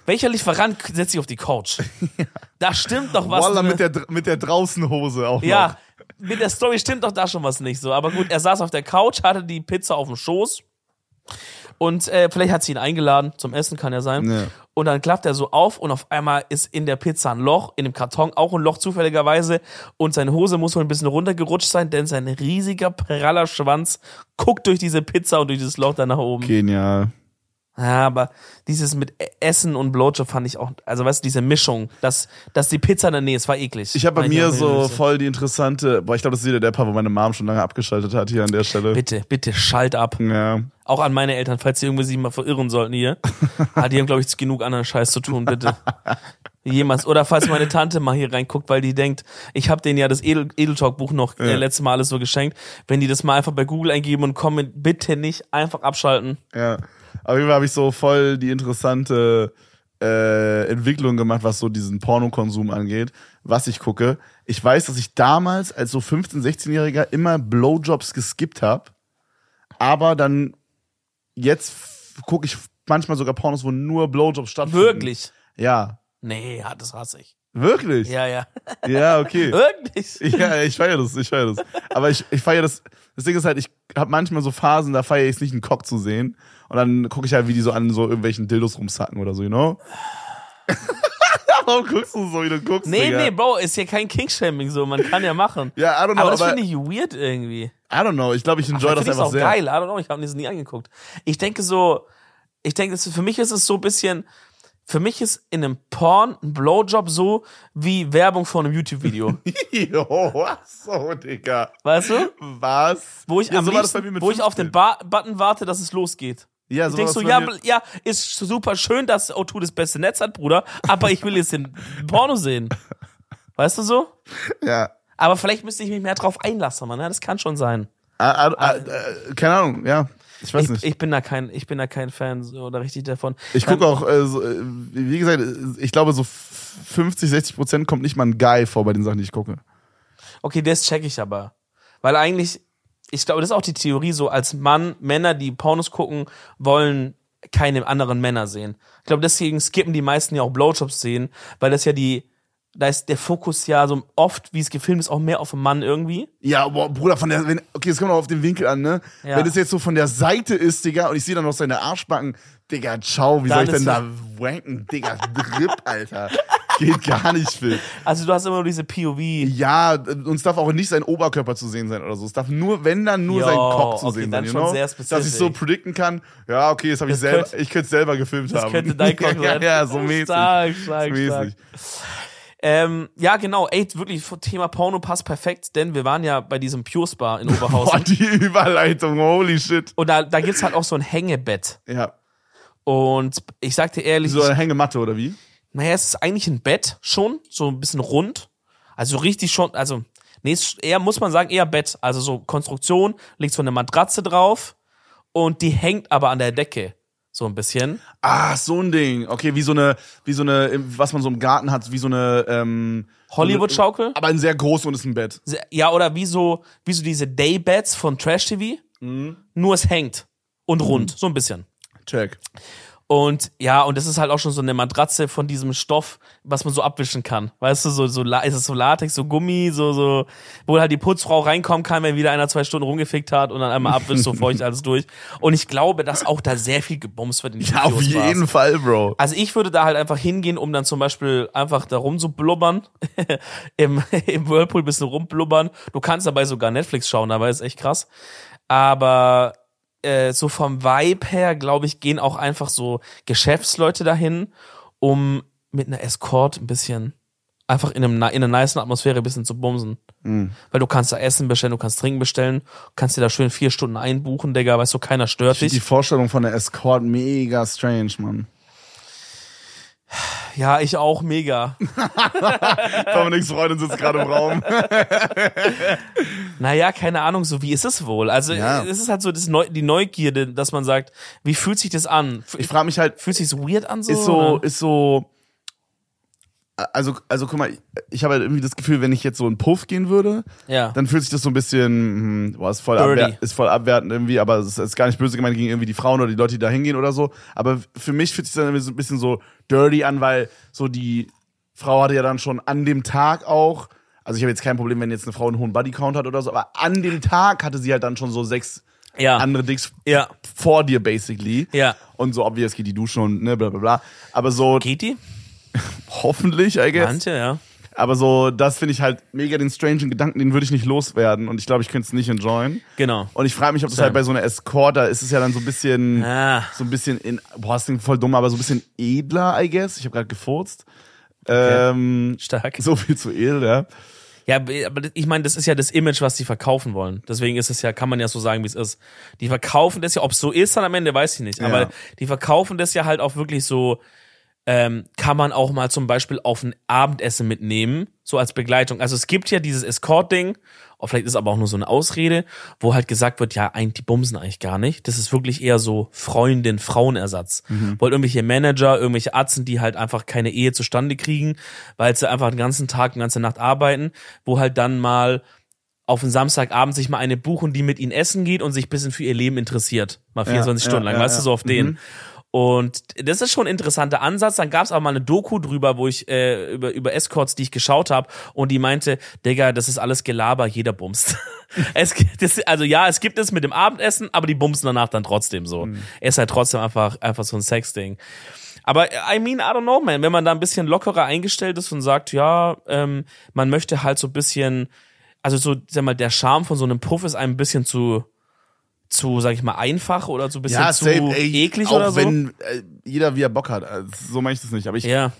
welcher Lieferant setzt sich auf die Couch? [laughs] Da stimmt doch was. Wallah, ne- mit der, mit der Draußenhose auch noch. Ja, mit der Story stimmt doch da schon was nicht so. Aber gut, er saß auf der Couch, hatte die Pizza auf dem Schoß. Und äh, vielleicht hat sie ihn eingeladen zum Essen, kann ja sein. Ja. Und dann klappt er so auf und auf einmal ist in der Pizza ein Loch, in dem Karton auch ein Loch zufälligerweise. Und seine Hose muss wohl ein bisschen runtergerutscht sein, denn sein riesiger, praller Schwanz guckt durch diese Pizza und durch dieses Loch da nach oben. Genial. Ja, aber dieses mit E- Essen und Blowjob fand ich auch, also weißt du, diese Mischung, dass, dass die Pizza in der Nähe ist, war eklig. Ich habe bei mir so voll die interessante, boah, ich glaube, das ist wieder der Part, wo meine Mom schon lange abgeschaltet hat hier an der Stelle. Bitte, bitte, schalt ab. Ja. Auch an meine Eltern, falls sie irgendwie sich mal verirren sollten hier. [laughs] ah, die haben, glaube ich, genug anderen Scheiß zu tun, bitte. Jemals. Oder falls meine Tante mal hier reinguckt, weil die denkt, ich habe denen ja das Edel, Edel Talk Buch noch äh, Ja. letztes Mal alles so geschenkt. Wenn die das mal einfach bei Google eingeben und kommen, bitte nicht einfach abschalten. Ja. Auf jeden Fall habe ich so voll die interessante äh, Entwicklung gemacht, was so diesen Pornokonsum angeht, was ich gucke. Ich weiß, dass ich damals als so 15-, 16-Jähriger immer Blowjobs geskippt habe, aber dann jetzt gucke ich manchmal sogar Pornos, wo nur Blowjobs stattfinden. Wirklich? Ja. Nee, das hasse ich. Wirklich? Ja, ja. Ja, okay. [laughs] Wirklich? Ja, ich feiere das, ich feiere das. Aber ich, ich feiere das. Das Ding ist halt, ich habe manchmal so Phasen, da feiere ich es nicht, einen Cock zu sehen. Und dann gucke ich halt, wie die so an so irgendwelchen Dildos rumsacken oder so, you know? [laughs] Warum guckst du so, wie du guckst? Nee, Digga? nee, Bro, ist ja kein Kingshaming so, man kann ja machen. [laughs] Ja, I don't know, aber das finde ich weird irgendwie. I don't know. Ich glaube, ich enjoy Aber das einfach auch sehr. geil. I don't know, ich habe mir das nie angeguckt. Ich denke so, ich denke, für mich ist es so ein bisschen, für mich ist in einem Porn ein Blowjob so wie Werbung von einem YouTube-Video. [laughs] Jo, was so, Digga. weißt du? Was? Wo ich Ja, am so liebsten, wo ich auf den 15. ba Button warte, dass es losgeht. Ja, Ich so denk war so, das ja, ja, ist super schön, dass O2 das beste Netz hat, Bruder, aber ich will jetzt den [laughs] Porno sehen. Weißt du so? Ja. Aber vielleicht müsste ich mich mehr drauf einlassen, man. Ja, das kann schon sein. Ah, ah, ah, äh, keine Ahnung, ja. Ich weiß Ich, nicht. ich bin da kein, ich bin da kein Fan oder richtig davon. Ich gucke auch, äh, so, äh, wie gesagt, ich glaube, so 50, 60 Prozent kommt nicht mal ein Guy vor bei den Sachen, die ich gucke. Okay, das check ich aber. Weil eigentlich, ich glaube, das ist auch die Theorie so, als Mann, Männer, die Pornos gucken, wollen keine anderen Männer sehen. Ich glaube, deswegen skippen die meisten ja auch Blowjobs sehen, weil das ja die, da ist der Fokus ja so oft, wie es gefilmt ist, auch mehr auf den Mann irgendwie. Ja, boah, Bruder, von der, wenn, okay, es kommt auch auf den Winkel an, ne? Ja. Wenn es jetzt so von der Seite ist, Digga, und ich sehe dann noch seine Arschbacken, Digga, ciao, wie Dann soll ich denn da wanken, Digga, Drip, Alter. [laughs] Geht gar nicht, Phil. Also du hast immer nur diese POV. Ja, uns darf auch nicht sein Oberkörper zu sehen sein oder so. Es darf nur, wenn dann nur Jo, sein Kopf zu okay, sehen dann sein, you schon know? sehr Dass ich so predikten kann, ja, okay, das habe ich Das selber, könnte- ich könnte es selber gefilmt Das haben. könnte dein Kopf [laughs] ja, sein. ja, so mäßig. Stark, stark, so stark. mäßig. Ähm, ja, genau. Ey, wirklich, Thema Porno passt perfekt, denn wir waren ja bei diesem Pure Spa in [laughs] Boah, Oberhausen. die Überleitung, holy shit. und da, da gibt's halt auch so ein Hängebett. Ja. Und ich sag dir ehrlich, So eine Hängematte oder wie? Naja, es ist eigentlich ein Bett schon, so ein bisschen rund. Also richtig schon, also, nee, eher, muss man sagen, eher Bett. Also so Konstruktion, liegt so eine Matratze drauf und die hängt aber an der Decke. So ein bisschen. Ah, so ein Ding. Okay, wie so eine, wie so eine, was man so im Garten hat, wie so eine, ähm, Hollywood-Schaukel? aber ein sehr groß und ist ein Bett. Ja, oder wie so, wie so diese Daybeds von Trash TV. Nur es hängt. Und rund, so ein bisschen. Check. Und ja, und das ist halt auch schon so eine Matratze von diesem Stoff, was man so abwischen kann. Weißt du, so, so ist es so Latex, so Gummi, so, so, wo halt die Putzfrau reinkommen kann, wenn wieder einer zwei Stunden rumgefickt hat und dann einmal abwischt, so feucht [laughs] alles durch. Und ich glaube, dass auch da sehr viel gebumst wird in diesem Ja, auf Kiosk-Bars. jeden Fall, Bro. Also ich würde da halt einfach hingehen, um dann zum Beispiel einfach da rumzublubbern, [laughs] im, im Whirlpool ein bisschen rumblubbern. Du kannst dabei sogar Netflix schauen, dabei ist echt krass. Aber äh, so vom Vibe her, glaube ich, gehen auch einfach so Geschäftsleute dahin, um mit einer Escort ein bisschen Einfach in, einem, in einer nice Atmosphäre ein bisschen zu bumsen. Mhm. Weil du kannst da Essen bestellen, du kannst Trinken bestellen, kannst dir da schön vier Stunden einbuchen, Digga, weißt du, keiner stört Die dich. Vorstellung von der Escort mega strange, Mann. Ja, ich auch mega. [laughs] Dominiks Freundin sitzt gerade im Raum. [laughs] Naja, keine Ahnung, so wie ist es wohl? Also Ja. es ist halt so das Neu die Neugierde, dass man sagt, wie fühlt sich das an? Ich frage mich halt, Fühlt sich so weird an so? ist so, oder? ist so, also, also guck mal, ich habe halt irgendwie das Gefühl, wenn ich jetzt so in Puff gehen würde, ja. dann fühlt sich das so ein bisschen, hm, boah, ist voll, ist voll abwertend irgendwie, aber es ist gar nicht böse gemeint gegen irgendwie die Frauen oder die Leute, die da hingehen oder so. Aber für mich fühlt sich dann irgendwie so ein bisschen so dirty an, weil so die Frau hatte ja dann schon an dem Tag auch, also ich habe jetzt kein Problem, wenn jetzt eine Frau einen hohen Bodycount hat oder so, aber an dem Tag hatte sie halt dann schon so sechs ja. andere Dicks ja. vor dir basically. Ja. Und so obvious geht die duschen und ne, bla bla bla. Aber so Geht die? [laughs] hoffentlich, I guess. Manche, ja. Aber so, das finde ich halt mega den strangen Gedanken, den würde ich nicht loswerden. Und ich glaube, ich könnte es nicht enjoyen. Genau. Und ich frage mich, ob das Same. halt bei so einer Escort, da ist es ja dann so ein bisschen, Ah. so ein bisschen in, boah, das klingt voll dumm, aber so ein bisschen edler, I guess. Ich habe gerade gefurzt. Ähm, Stark. so viel zu edel, ja. Ja, aber ich meine, das ist ja das Image, was die verkaufen wollen. Deswegen ist es ja, kann man ja so sagen, wie es ist. Die verkaufen das ja, ob es so ist dann am Ende, weiß ich nicht. Ja. Aber die verkaufen das ja halt auch wirklich so, ähm, kann man auch mal zum Beispiel auf ein Abendessen mitnehmen, so als Begleitung. Also es gibt ja dieses Escort-Ding, oder vielleicht ist es aber auch nur so eine Ausrede, wo halt gesagt wird, ja, eigentlich, die bumsen eigentlich gar nicht. Das ist wirklich eher so Freundin, Frauenersatz. Weil irgendwelche Manager, irgendwelche Arzten, die halt einfach keine Ehe zustande kriegen, weil sie einfach den ganzen Tag, die ganze Nacht arbeiten, wo halt dann mal auf einen Samstagabend sich mal eine buchen, die mit ihnen essen geht und sich ein bisschen für ihr Leben interessiert. Mal 24 ja, Stunden lang, ja, weißt du, ja. so auf den. Und das ist schon ein interessanter Ansatz. Dann gab es auch mal eine Doku drüber, wo ich äh, über, über Escorts, die ich geschaut habe, und die meinte, Digga, das ist alles Gelaber, jeder bumst. [laughs] es, das, also ja, es gibt es mit dem Abendessen, aber die bumsen danach dann trotzdem so. Es ist halt trotzdem einfach, einfach so ein Sexding. Aber I mean, I don't know, man. Wenn man da ein bisschen lockerer eingestellt ist und sagt, ja, ähm, man möchte halt so ein bisschen, also so, sag mal, der Charme von so einem Puff ist einem ein bisschen zu, zu, sag ich mal, einfach oder so ein bisschen Ja, zu safe, ey, eklig auch oder so. wenn äh, jeder wie er Bock hat. Also, so meine ich das nicht. Aber ich, Ja.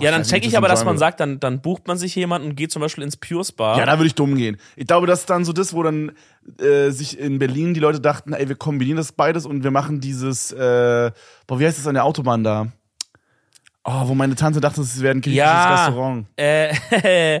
Ja, dann check ich aber, dass man sagt, dann, dann bucht man sich jemanden und geht zum Beispiel ins Pure Spa. Ja, da würde ich dumm gehen. Ich glaube, das ist dann so das, wo dann äh, sich in Berlin die Leute dachten, ey, wir kombinieren das beides und wir machen dieses, äh, boah, wie heißt das an der Autobahn da? Oh, wo meine Tante dachte, es wäre ein griechisches Ja. Restaurant. äh, [laughs]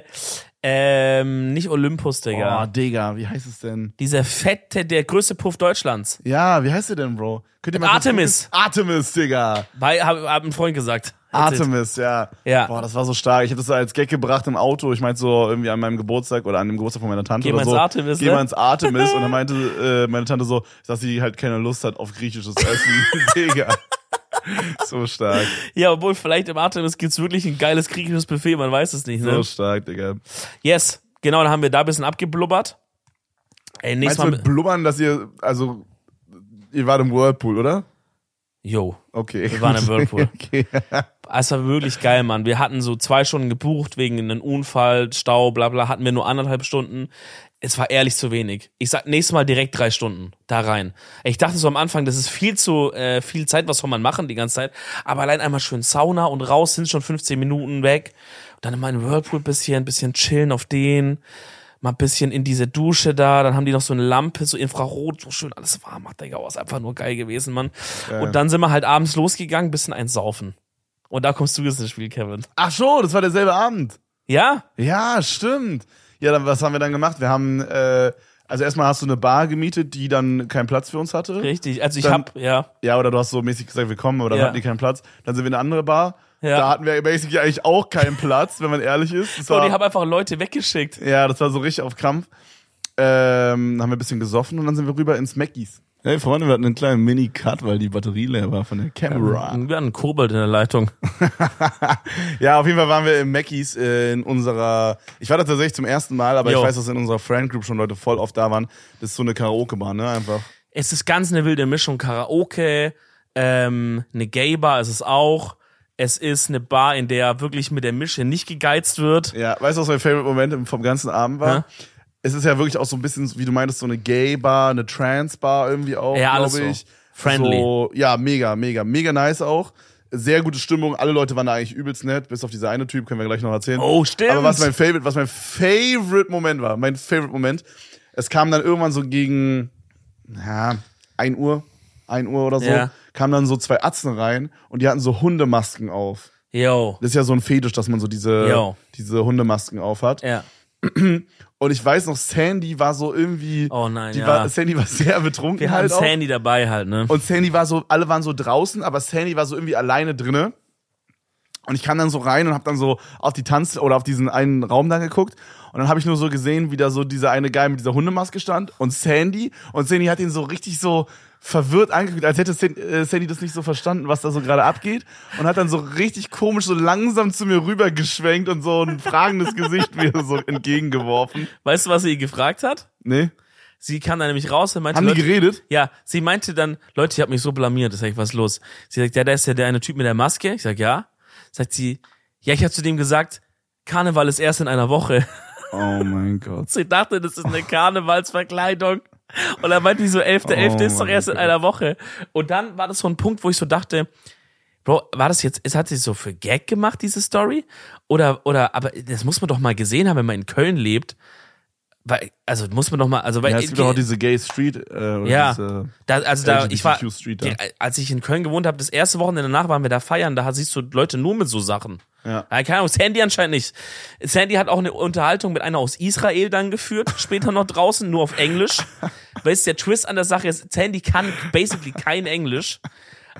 ähm, nicht Olympus, Oh, Digga. Digga, wie heißt es denn? Dieser fette, der größte Puff Deutschlands. Ja, wie heißt der denn, Bro? Könnt ihr mal Artemis. Artemis, Digga. Bei, hab, hab ein Freund gesagt. Artemis, ja. Ja. Boah, das war so stark. Ich habe das so als Gag gebracht im Auto. Ich meinte so irgendwie an meinem Geburtstag oder an dem Geburtstag von meiner Tante Geh oder so. Artemis, Geh ne? mal ins Artemis. und dann [laughs] meinte äh, meine Tante so, dass sie halt keine Lust hat auf griechisches Essen. [laughs] Digga. [laughs] So stark. Ja, obwohl vielleicht im Artemis gibt's wirklich ein geiles griechisches Buffet, man weiß es nicht, ne? So stark, Digga. Yes, genau, dann haben wir da ein bisschen abgeblubbert. Ey, Meinst nächstes du Mal mit, Blubbern, dass ihr, also, ihr wart im Whirlpool, oder? Yo, Okay. Wir waren im Whirlpool. [laughs] okay. es war wirklich geil, Mann. Wir hatten so zwei Stunden gebucht wegen einem Unfall, Stau, bla bla, hatten wir nur anderthalb Stunden. Es war ehrlich zu wenig. Ich sag nächstes Mal direkt drei Stunden da rein. Ich dachte so am Anfang, das ist viel zu äh, viel Zeit, was soll man machen die ganze Zeit. Aber allein einmal schön Sauna und raus sind schon 15 Minuten weg. Und dann in meinen Whirlpool bisschen, bisschen chillen auf den, mal ein bisschen in diese Dusche da. Dann haben die noch so eine Lampe, so Infrarot, so schön alles warm. Hat Digga, ist einfach nur geil gewesen, Mann. Und dann sind wir halt abends losgegangen, bisschen eins saufen. Und da kommst du jetzt ins Spiel, Kevin. Ach so, das war derselbe Abend. Ja? Ja, stimmt. Ja, dann, was haben wir dann gemacht? Wir haben, äh, also erstmal hast du eine Bar gemietet, die dann keinen Platz für uns hatte. Richtig. Also ich Dann- hab, ja. Ja, oder du hast so mäßig gesagt, wir kommen, aber dann Ja. hatten die keinen Platz. Dann sind wir in eine andere Bar. Ja. Da hatten wir basically eigentlich auch keinen Platz, wenn man ehrlich ist. Das Und war, ich habe einfach Leute weggeschickt. ja, das war so richtig auf Krampf. Ähm, haben wir ein bisschen gesoffen und dann sind wir rüber ins Mackies. Hey Freunde, wir hatten einen kleinen Mini-Cut, weil die Batterie leer war von der Kamera. Wir hatten einen Kobold in der Leitung. [laughs] Ja, auf jeden Fall waren wir im Mackies äh, in unserer, ich war da tatsächlich zum ersten Mal, aber Jo. ich weiß, dass in unserer Friend Group schon Leute voll oft da waren. Das ist so eine Karaoke-Bar, ne, einfach. Es ist ganz eine wilde Mischung. Karaoke, ähm, eine Gay-Bar ist es auch. Es ist eine Bar, in der wirklich mit der Mische nicht gegeizt wird. Ja, weißt du, was mein Favorite Moment vom ganzen Abend war? Ja. Es ist ja wirklich auch so ein bisschen, wie du meintest, so eine Gay-Bar, eine Trans-Bar irgendwie auch, Ja, alles glaube so. ich. Friendly. So, ja, mega, mega, mega nice auch. sehr gute Stimmung. Alle Leute waren da eigentlich übelst nett, bis auf dieser eine Typ, können wir gleich noch erzählen. Oh, stimmt. Aber was mein Favorite, was mein Favorite Moment war, mein Favorite Moment, es kam dann irgendwann so gegen, ja, 1 Uhr, 1 Uhr oder so, Ja. Kamen dann so zwei Atzen rein und die hatten so Hundemasken auf. Yo. Das ist ja so ein Fetisch, dass man so diese, diese Hundemasken auf hat. Ja. Und ich weiß noch, Sandy war so irgendwie, Oh nein, die ja. war, Sandy war sehr betrunken Wir halt auch. Sandy dabei halt, ne? Und Sandy war so, alle waren so draußen, aber Sandy war so irgendwie alleine drinne. Und ich kam dann so rein und hab dann so auf die Tanz- oder auf diesen einen Raum da geguckt. Und dann habe ich nur so gesehen, wie da so dieser eine Guy mit dieser Hundemaske stand und Sandy. Und Sandy hat ihn so richtig so verwirrt angeguckt, als hätte äh, Sandy das nicht so verstanden, was da so gerade abgeht. Und hat dann so richtig komisch so langsam zu mir rüber geschwenkt und so ein fragendes Gesicht mir so entgegengeworfen. Weißt du, was sie gefragt hat? Nee? Sie kam da nämlich raus und meinte, Haben die Leute, geredet? ja, sie meinte dann, Leute, ich habe mich so blamiert, sag ich, was ist los? Sie sagt, ja, da ist ja der eine Typ mit der Maske. Ich sag, ja. Sagt sie, ja, ich habe zu dem gesagt, Karneval ist erst in einer Woche. Oh mein Gott. [laughs] Sie dachte, das ist eine Karnevalsverkleidung. Und dann meinte die so, 11.11. Oh ist doch erst in einer Woche. Und dann war das so ein Punkt, wo ich so dachte, Bro, war das jetzt, es hat sie so für Gag gemacht, diese Story? Oder, oder, aber das muss man doch mal gesehen haben, wenn man in Köln lebt. Weil, also muss man doch mal, also weil, Ja, es gibt doch auch diese Gay Street. Äh, oder ja, diese, da, also da, ich war, Street die, als ich in Köln gewohnt habe, das erste Wochenende danach waren wir da feiern, da siehst du Leute nur mit so Sachen. Ja. Ja, keine Ahnung, Sandy anscheinend nicht. Sandy hat auch eine Unterhaltung mit einer aus Israel dann geführt, [laughs] später noch draußen, nur auf Englisch. Weißt du, der Twist an der Sache ist, Sandy kann basically kein Englisch.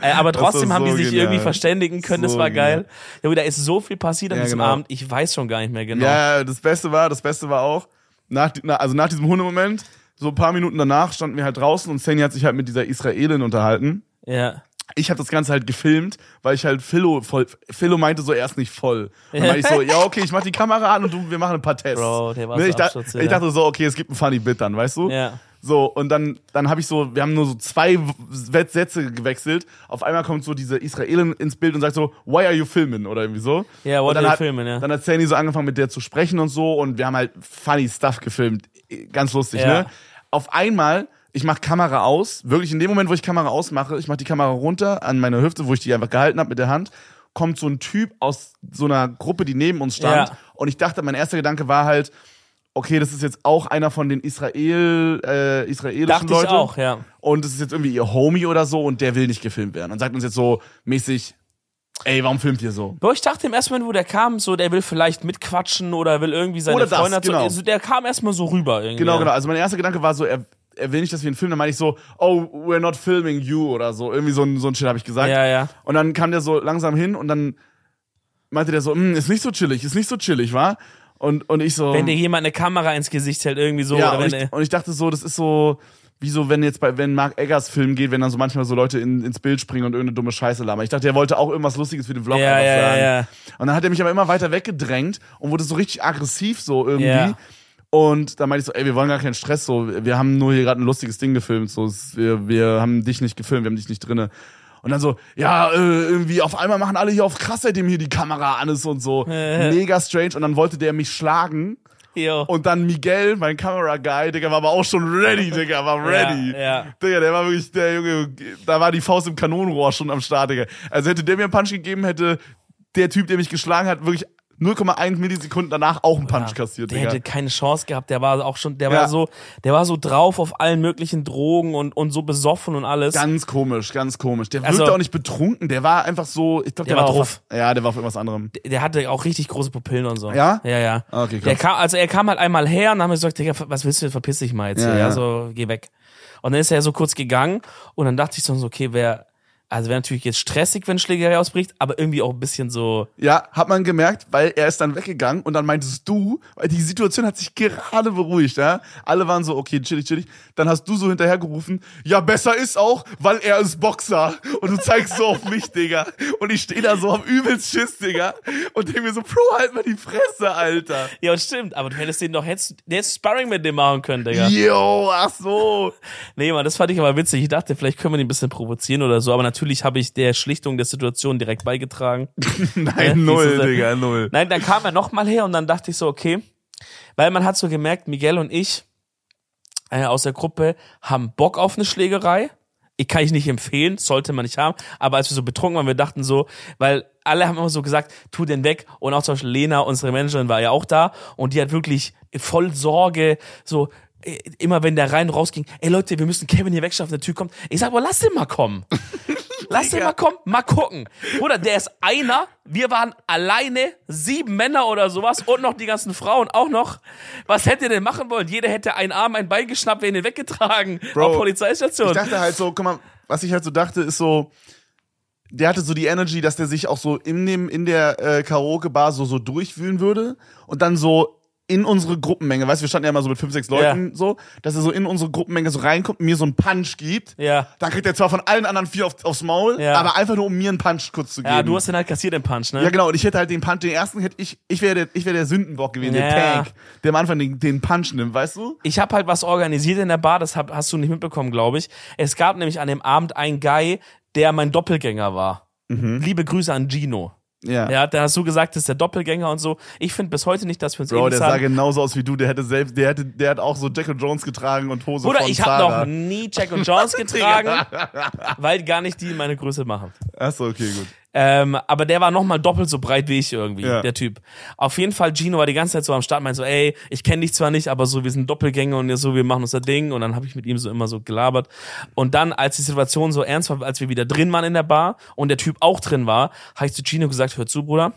Äh, aber Das trotzdem haben die so sich genial. irgendwie verständigen können, das So war geil. Ja, aber da ist so viel passiert an Ja, diesem genau. Abend, ich weiß schon gar nicht mehr genau. Ja, das Beste war, das Beste war auch, nach, also nach diesem Hundemoment, so ein paar Minuten danach standen wir halt draußen und Sandy hat sich halt mit dieser Israelin unterhalten. ja. Ich habe das Ganze halt gefilmt, weil ich halt Philo voll, Philo meinte so erst nicht voll. Dann meinte ich so, ja okay, ich mach die Kamera an und du, wir machen ein paar Tests. Bro, der war Ne, so ich, da, Absturz, ich dachte so, okay, es gibt ein funny Bit dann, weißt du? Ja. So, und dann, dann habe ich so, wir haben nur so zwei Sätze gewechselt. Auf einmal kommt so diese Israelin ins Bild und sagt so, why are you filming? Oder irgendwie so. Ja, Und dann are you filming, ja. Dann hat Sandy so angefangen mit der zu sprechen und so und wir haben halt funny Stuff gefilmt. Ganz lustig, Ja. ne? Auf einmal, ich mach Kamera aus, wirklich in dem Moment, wo ich Kamera ausmache, ich mach die Kamera runter an meine Hüfte, wo ich die einfach gehalten habe mit der Hand, kommt so ein Typ aus so einer Gruppe, die neben uns stand. Ja. Und ich dachte, mein erster Gedanke war halt, okay, das ist jetzt auch einer von den Israel, äh, israelischen Dachte ich Leuten. auch, ja. Und es ist jetzt irgendwie ihr Homie oder so und der will nicht gefilmt werden. Und sagt uns jetzt so mäßig, ey, warum filmt ihr so? Bro, ich dachte im ersten Moment, wo der kam, so, der will vielleicht mitquatschen oder will irgendwie seine Oder das, Freunde genau. also, der kam erstmal so rüber irgendwie. Genau, genau. Also mein erster Gedanke war so, er, er will nicht, dass wir ihn filmen. Dann meine ich so, oh, we're not filming you oder so. Irgendwie so ein, so ein Shit habe ich gesagt. Ja, ja. Und dann kam der so langsam hin und dann meinte der so, "Hm, ist nicht so chillig, ist nicht so chillig, wa? Und, und ich so, Wenn dir jemand eine Kamera ins Gesicht hält, irgendwie so, ja, und ich, und ich dachte so, das ist so, wie so, wenn jetzt bei, wenn Mark Eggers Film geht, wenn dann so manchmal so Leute in, ins Bild springen und irgendeine dumme Scheiße labern. Ich dachte, er wollte auch irgendwas Lustiges für den Vlog Ja, einfach ja, sagen. ja. Und dann hat er mich aber immer weiter weggedrängt und wurde so richtig aggressiv so irgendwie. Ja. Und dann meinte ich so, ey, wir wollen gar keinen Stress, so, wir haben nur hier gerade ein lustiges Ding gefilmt, so, wir, wir haben dich nicht gefilmt, wir haben dich nicht drinne. Und dann so, ja, äh, irgendwie auf einmal machen alle hier auf krass, seitdem hier die Kamera an ist und so. Mega strange. Und dann wollte der mich schlagen. Jo. Und dann Miguel, mein Kamera-Guy, Digga, war aber auch schon ready, Digga, war ready. Ja, ja. Digga, der war wirklich, der Junge, da war die Faust im Kanonenrohr schon am Start, Digga. Also hätte der mir einen Punch gegeben, hätte der Typ, der mich geschlagen hat, wirklich 0,1 Millisekunden danach auch einen Punch kassiert, der Digga. hätte keine Chance gehabt, der war auch schon, der Ja. war so, der war so drauf auf allen möglichen Drogen und, und so besoffen und alles. Ganz komisch, ganz komisch. Der Also- wirkte auch nicht betrunken, der war einfach so, ich glaube, der, Der war war, auf drauf. ja, der war auf irgendwas anderem. der hatte auch richtig große Pupillen und so. Ja? Ja, ja. Okay, krass. der kam, also er kam halt einmal her und dann haben wir gesagt, Digga, was willst du, verpiss dich mal jetzt Ja, ja, ja. so, geh weg. Und dann ist er so kurz gegangen und dann dachte ich so, okay, wer, also wäre natürlich jetzt stressig, wenn Schlägerei ausbricht, aber irgendwie auch ein bisschen so, Ja, hat man gemerkt, weil er ist dann weggegangen und dann meintest du, weil die Situation hat sich gerade beruhigt, ja. Alle waren so, okay, chillig, chillig. Dann hast du so hinterhergerufen, ja, besser ist auch, weil er ist Boxer. Und du zeigst so auf mich, Digga. Und ich stehe da so am übelst Schiss, Digga. Und denke mir so, Bro, halt mal die Fresse, Alter. ja, und stimmt, aber du hättest den doch, hättest, hättest Sparring mit dem machen können, Digga. Yo, ach so. Nee, Mann, das fand ich aber witzig. Ich dachte, vielleicht können wir ihn ein bisschen provozieren oder so, aber natürlich habe ich der Schlichtung der Situation direkt beigetragen. [laughs] Nein, null, Diese- Digga, null. Nein, dann kam er nochmal her und dann dachte ich so, okay, weil man hat so gemerkt, Miguel und ich äh, aus der Gruppe haben Bock auf eine Schlägerei. Ich kann ich nicht empfehlen, sollte man nicht haben. Aber als wir so betrunken waren, wir dachten so, weil alle haben immer so gesagt, tu den weg. Und auch zum Beispiel Lena, unsere Managerin, war ja auch da. Und die hat wirklich voll Sorge, so, äh, immer wenn der rein rausging, ey Leute, wir müssen Kevin hier wegschaffen, der Typ kommt. Ich sag, aber lass den mal kommen. [laughs] Lass den mal kommen, mal gucken. Bruder, der ist einer, wir waren alleine, sieben Männer oder sowas und noch die ganzen Frauen auch noch. Was hätte denn machen wollen? Jeder hätte einen Arm, ein Bein geschnappt, wäre ihn weggetragen. Bro, auf Polizeistation. Ich dachte halt so, guck mal, was ich halt so dachte, ist so, der hatte so die Energy, dass der sich auch so in dem in der äh, Karaoke Bar so so durchwühlen würde und dann so in unsere Gruppenmenge, weißt du, wir standen ja mal so mit fünf, sechs Leuten so, dass er so in unsere Gruppenmenge so reinkommt und mir so einen Punch gibt. Ja. Dann kriegt er zwar von allen anderen vier auf, aufs Maul, Ja. aber einfach nur um mir einen Punch kurz zu geben. ja, du hast den halt kassiert, den Punch, ne? Ja, genau, und ich hätte halt den Punch, den ersten hätte ich, ich wäre der, ich wäre der Sündenbock gewesen, Ja. der Tank, der am Anfang den, den Punch nimmt, weißt du? Ich habe halt was organisiert in der Bar, das hab, hast du nicht mitbekommen, glaube ich. Es gab nämlich an dem Abend einen Guy, der mein Doppelgänger war. Liebe Grüße an Gino. Ja. Ja, da hast du gesagt, das ist der Doppelgänger und so. Ich finde bis heute nicht, dass wir uns Bro, ähnlich der sah sahen. genauso aus wie du, der hätte selbst, der hätte, der hat auch so Jack und Jones getragen und Hose Bruder, von ich habe noch nie Jack und Jones [laughs] getragen, weil gar nicht die meine Größe machen. Achso, okay, gut. Ähm, aber der war noch mal doppelt so breit wie ich irgendwie, Ja. der Typ. Auf jeden Fall, Gino war die ganze Zeit so am Start, meint so, ey, ich kenne dich zwar nicht, aber so, wir sind Doppelgänger und so, wir machen unser Ding. Und dann habe ich mit ihm so immer so gelabert. Und dann, als die Situation so ernst war, als wir wieder drin waren in der Bar und der Typ auch drin war, habe ich zu Gino gesagt, hör zu, Bruder,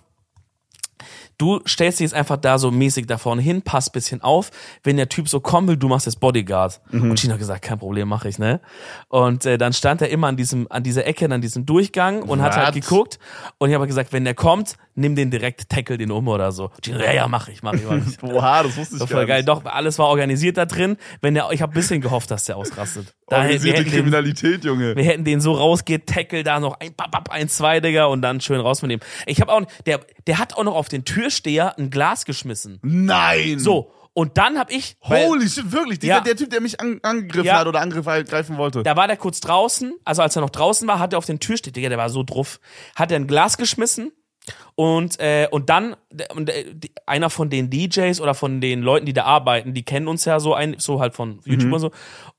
Du stellst dich jetzt einfach da so mäßig da vorne hin, passt bisschen auf. Wenn der Typ so kommen will, du machst jetzt Bodyguard. Und Gino hat gesagt, kein Problem, mache ich, ne? Und äh, dann stand er immer an diesem, an dieser Ecke, an diesem Durchgang und hat halt geguckt. Und ich habe gesagt, wenn der kommt, nimm den direkt, tackle den um oder so. Gino, ja, ja, mach ich, mach ich, mach ich. [laughs] Oha, das wusste ich Das gar war voll geil. nicht. Doch, alles war organisiert da drin. Wenn der, ich habe bisschen gehofft, dass der ausrastet. Da, wir, Organisierte hätten den, Kriminalität, Junge. wir hätten den so rausgeht, tackle da noch ein, bap, bap, ein, zwei, Digga, und dann schön raus mit dem. Ich habe auch, der, der hat auch noch auf den Türsteher ein Glas geschmissen. Nein! So. Und dann hab ich, weil, Holy shit, wirklich. Dieser, Ja. Der Typ, der mich an, angegriffen Ja. hat oder angreifen wollte. da war der kurz draußen, also als er noch draußen war, hat er auf den Türsteher, Digga, der war so drauf, hat er ein Glas geschmissen und, äh, und dann, und, äh, einer von den DJs oder von den Leuten, die da arbeiten, die kennen uns ja so ein, so halt von YouTube und so.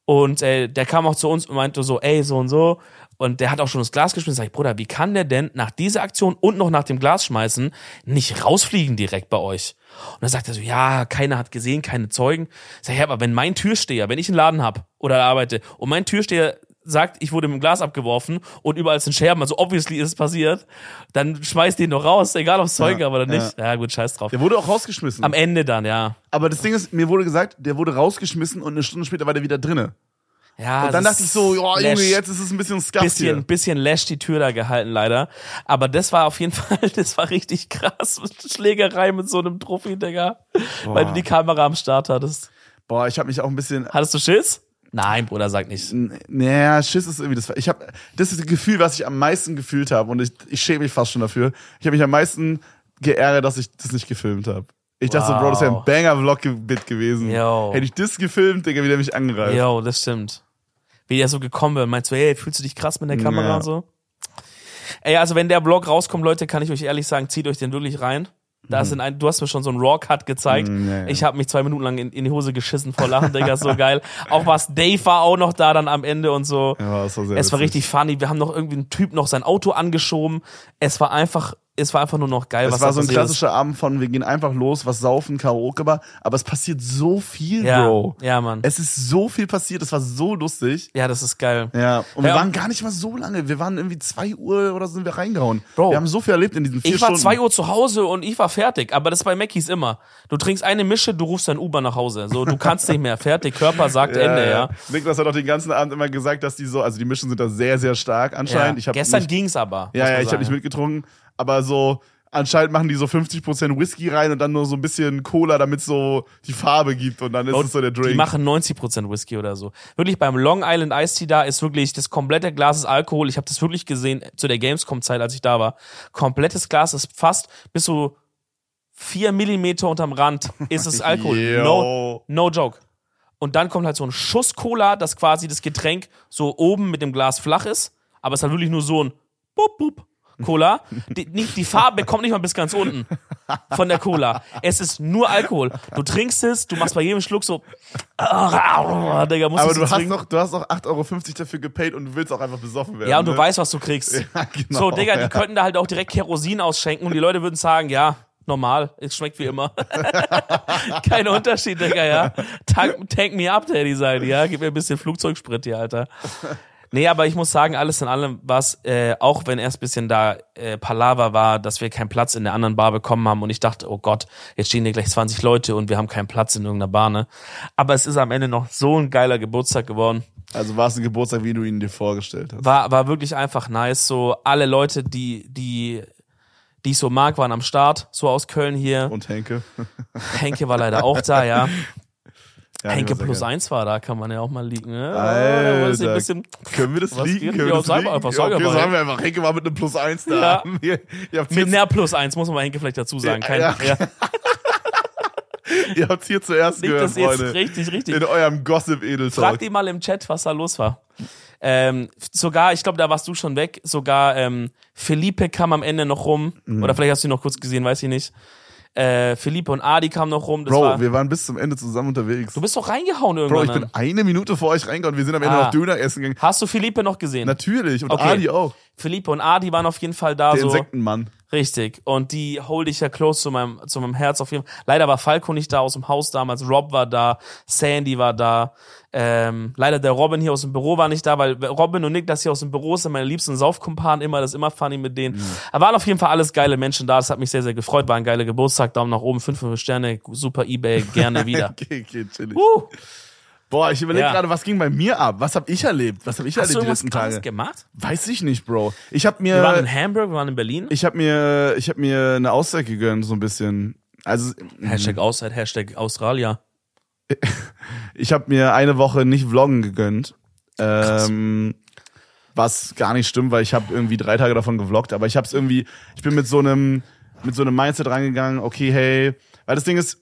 Und äh, der kam auch zu uns und meinte so, ey, so und so. Und der hat auch schon das Glas geschmissen. Sag ich, Bruder, wie kann der denn nach dieser Aktion und noch nach dem Glas schmeißen nicht rausfliegen direkt bei euch? Und dann sagt er so, ja, keiner hat gesehen, keine Zeugen. Sag ich, ja, aber wenn mein Türsteher, wenn ich einen Laden hab oder arbeite und mein Türsteher sagt, ich wurde mit dem Glas abgeworfen und überall sind Scherben, also obviously ist es passiert, dann schmeißt den doch raus, egal ob es Zeugen Ja, oder nicht. Ja. gut, scheiß drauf. Der wurde auch rausgeschmissen. Am Ende dann, ja. Aber das Ding ist, mir wurde gesagt, der wurde rausgeschmissen und eine Stunde später war der wieder drinne. Ja, Und dann das dachte ich so, ja, Junge, jetzt ist es ein bisschen scuffed bisschen, hier. bisschen Lash die Tür da gehalten, leider. Aber das war auf jeden [laughs] Fall, das war richtig krass. Schlägerei mit so einem Trophy, Digga. Weil du die Kamera am Start hattest. Boah, ich habe mich auch ein bisschen Hattest du Schiss? Nein, Bruder, sag nicht. Naja, Schiss ist irgendwie das. Ich habe das ist das Gefühl, was ich am meisten gefühlt habe und ich, ich schäme mich fast schon dafür. Ich habe mich am meisten geärgert, dass ich das nicht gefilmt habe. Ich dachte so, Wow. Bro, das wäre ein Banger-Vlog-Bit gewesen. Yo. Hätte ich das gefilmt, Digga, wie der mich angreift. Jo, das stimmt. Wie der so gekommen wäre. Meinst du, hey, fühlst du dich krass mit der Kamera Ja. und so? Ey, also wenn der Vlog rauskommt, Leute, kann ich euch ehrlich sagen, zieht euch den wirklich rein. Da sind ein, du hast mir schon so einen Raw-Cut gezeigt. Mhm, ja, ja. Ich habe mich zwei Minuten lang in, in die Hose geschissen vor Lachen, Digga, ist so geil. Auch was, Dave war auch noch da dann am Ende und so. Ja, war sehr es war witzig. richtig funny. Wir haben noch irgendwie einen Typ noch sein Auto angeschoben. Es war einfach, es war einfach nur noch geil, Es was war so ein passiert ist. klassischer Abend von, wir gehen einfach los, was saufen, Karaoke Bar, aber es passiert so viel, Ja, Bro. ja, Mann. Es ist so viel passiert, es war so lustig. Ja, das ist geil. Ja, und wir Ja. waren gar nicht mal so lange. Wir waren irgendwie zwei Uhr oder so sind wir reingehauen. Bro. wir haben so viel erlebt in diesen vier Ich war Stunden. zwei Uhr zu Hause und ich war fertig. Aber das ist bei Mackies immer. Du trinkst eine Mische, du rufst dein Uber nach Hause. So, du kannst nicht mehr. Fertig, Körper sagt [laughs] Ende, ja. Niklas hat auch den ganzen Abend immer gesagt, dass die so, also die Mischen sind da sehr, sehr stark ja. anscheinend. Ich Gestern nicht, ging's aber. Ja, ja, ich habe nicht mitgetrunken, aber so anscheinend machen die so 50% Whisky rein und dann nur so ein bisschen Cola, damit so die Farbe gibt und dann ist es so der Drink. Die machen 90% Whisky oder so. Wirklich beim Long Island Iced Tea da ist wirklich das komplette Glas ist Alkohol. Ich habe das wirklich gesehen zu der Gamescom-Zeit, als ich da war. Komplettes Glas ist fast bis so vier Millimeter unterm Rand ist es [laughs] Alkohol. No, no joke. Und dann kommt halt so ein Schuss Cola, dass quasi das Getränk so oben mit dem Glas flach ist, aber es ist halt wirklich nur so ein Bup, Bup. Cola. Die, nicht, die Farbe kommt nicht mal bis ganz unten von der Cola. Es ist nur Alkohol. Du trinkst es, du machst bei jedem Schluck so, [laughs] Digga, musst Aber du du hast trinken. noch, du hast noch 8,50 Euro dafür gepaid und du willst auch einfach besoffen werden. Ja, und du ne? weißt, was du kriegst. [laughs] Ja, genau, so, Digga, die ja. könnten da halt auch direkt Kerosin ausschenken und die Leute würden sagen, ja, normal, es schmeckt wie immer. [laughs] Kein Unterschied, Digga, ja. Tank, tank me up, Daddy, sein, ja. Gib mir ein bisschen Flugzeugsprit hier, Alter. Nee, aber ich muss sagen, alles in allem was, äh, auch wenn erst ein bisschen da äh, Palaver war, dass wir keinen Platz in der anderen Bar bekommen haben und ich dachte, oh Gott, jetzt stehen hier gleich 20 Leute und wir haben keinen Platz in irgendeiner Bar, ne? Aber es ist am Ende noch so ein geiler Geburtstag geworden. Also war es ein Geburtstag, wie du ihn dir vorgestellt hast. war, war wirklich einfach nice. So alle Leute, die, die, die ich so mag, waren am Start, so aus Köln hier. Und Henke. Henke war leider auch da, ja. [laughs] Ja, Henke plus geil. eins war da, kann man ja auch mal liegen. Ne? Alter. Bisschen, Können wir das liegen? Können wir das liegen? einfach, ja, sag okay, einfach. sagen wir einfach. Henke war mit einem Plus 1 da. Ja. [laughs] Ihr, ihr mit näher plus eins, muss man mal Henke vielleicht dazu sagen. Kein, Ja. ja, [laughs] ihr habt's hier zuerst nicht, gehört, das jetzt Freunde. richtig, richtig. In eurem Gossip-Edeltalk. Frag die mal im Chat, was da los war. Ähm, sogar, ich glaube, da warst du schon weg. Sogar ähm, Felipe kam am Ende noch rum. Mhm. Oder vielleicht hast du ihn noch kurz gesehen, weiß ich nicht. Äh, Felipe und Adi kamen noch rum. Bro, war, wir waren bis zum Ende zusammen unterwegs. du bist doch reingehauen Bro, irgendwann. ich bin eine Minute vor euch reingegangen. Wir sind am Ende Ah. noch Döner essen gegangen. Hast du Felipe noch gesehen? Natürlich. Und Okay. Adi auch. Felipe und Adi waren auf jeden Fall da Der so. Insektenmann. Richtig. Und die hold ich ja close zu meinem, zu meinem Herz auf jeden Fall. Leider war Falco nicht da aus dem Haus damals. Rob war da. Sandy war da. Ähm, leider der Robin hier aus dem Büro war nicht da, weil Robin und Nick, das hier aus dem Büro sind meine liebsten Saufkumpanen immer, das ist immer funny mit denen. Aber waren auf jeden Fall alles geile Menschen da, das hat mich sehr, sehr gefreut, war ein geiler Geburtstag, Daumen nach oben, 5, 5 Sterne, super Ebay, gerne [laughs] wieder. Okay, okay, chillig. uh, Boah, ich überlege Ja. gerade, was ging bei mir ab? Was habe ich erlebt? Was habe ich hast du erlebt die irgendwas letzten Tage? gemacht? Weiß ich nicht, Bro. Ich habe Wir waren in mir Hamburg, wir waren in Berlin. ich habe mir ich habe mir eine Auszeit gegönnt so ein bisschen. Also Hashtag Auszeit, Hashtag Australia. Ich habe mir eine Woche nicht vloggen gegönnt. Ähm, was gar nicht stimmt, weil ich habe irgendwie drei Tage davon gevloggt, aber ich habe es irgendwie, ich bin mit so einem mit so einem Mindset rangegangen, okay, hey, weil das Ding ist,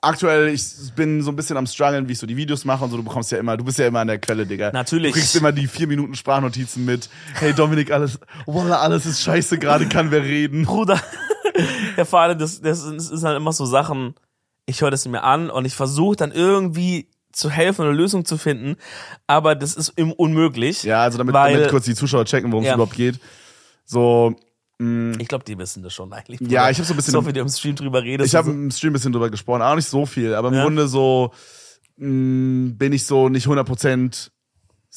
aktuell, ich bin so ein bisschen am struggeln, wie ich so die Videos mache und so, du bekommst ja immer, du bist ja immer an der Quelle, Digga. Natürlich. Du kriegst immer die vier Minuten Sprachnotizen mit, hey Dominik, alles, Wallah, alles ist scheiße, gerade kann wer reden. Bruder. [laughs] ja, vor allem, das, das ist halt immer so Sachen, ich höre das mir an und ich versuche dann irgendwie zu helfen oder Lösung zu finden, aber das ist im unmöglich. Ja, also damit, Weil- damit kurz die Zuschauer checken, worum es Ja. überhaupt geht. So, Ich glaube, die wissen das schon eigentlich. Ja, ich hab so ein bisschen- So wie du im Stream drüber redest. Ich habe so. im Stream ein bisschen drüber gesprochen, auch nicht so viel, aber im Ja. Grunde so mh, bin ich so nicht 100%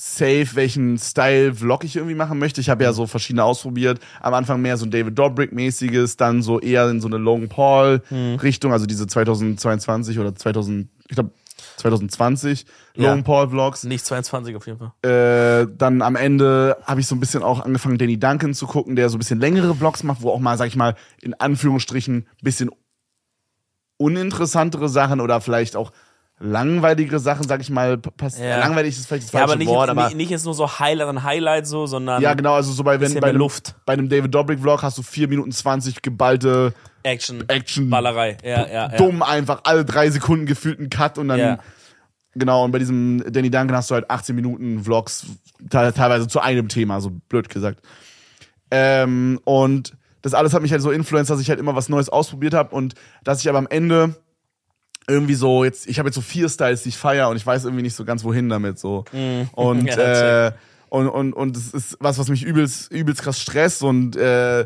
safe, welchen Style Vlog ich irgendwie machen möchte. Ich habe ja so verschiedene ausprobiert. Am Anfang mehr so ein David Dobrik-mäßiges, dann so eher in so eine Logan Paul-Richtung, also diese 2022 oder 2000, ich glaube 2020 Ja. Logan Paul-Vlogs. nicht 22 auf jeden Fall. Äh, dann am Ende habe ich so ein bisschen auch angefangen, Danny Duncan zu gucken, der so ein bisschen längere Vlogs macht, wo auch mal, sag ich mal, in Anführungsstrichen ein bisschen uninteressantere Sachen oder vielleicht auch langweiligere Sachen, sag ich mal, passieren. Ja. Langweilig ist vielleicht das Ja, falsche aber nicht, Wort, jetzt, aber nicht, nicht jetzt nur so Highlight an Highlight so, sondern ja, genau, also so bei, wenn, bei, einem, Luft. bei einem David Dobrik Vlog hast du 4 Minuten 20 geballte Action, Action, Ballerei. Ja, ja, ja. dumm einfach, alle drei Sekunden gefühlten Cut und dann, Ja. genau, und bei diesem Danny Duncan hast du halt 18 Minuten Vlogs, te teilweise zu einem Thema, so blöd gesagt. Ähm, und das alles hat mich halt so influenced, dass ich halt immer was Neues ausprobiert habe und dass ich aber am Ende irgendwie so jetzt, ich habe jetzt so vier Styles, die ich feier und ich weiß irgendwie nicht so ganz wohin damit so. [laughs] Und Mhm. Ja, äh, und und und das ist was, was mich übelst übelst krass stresst und äh,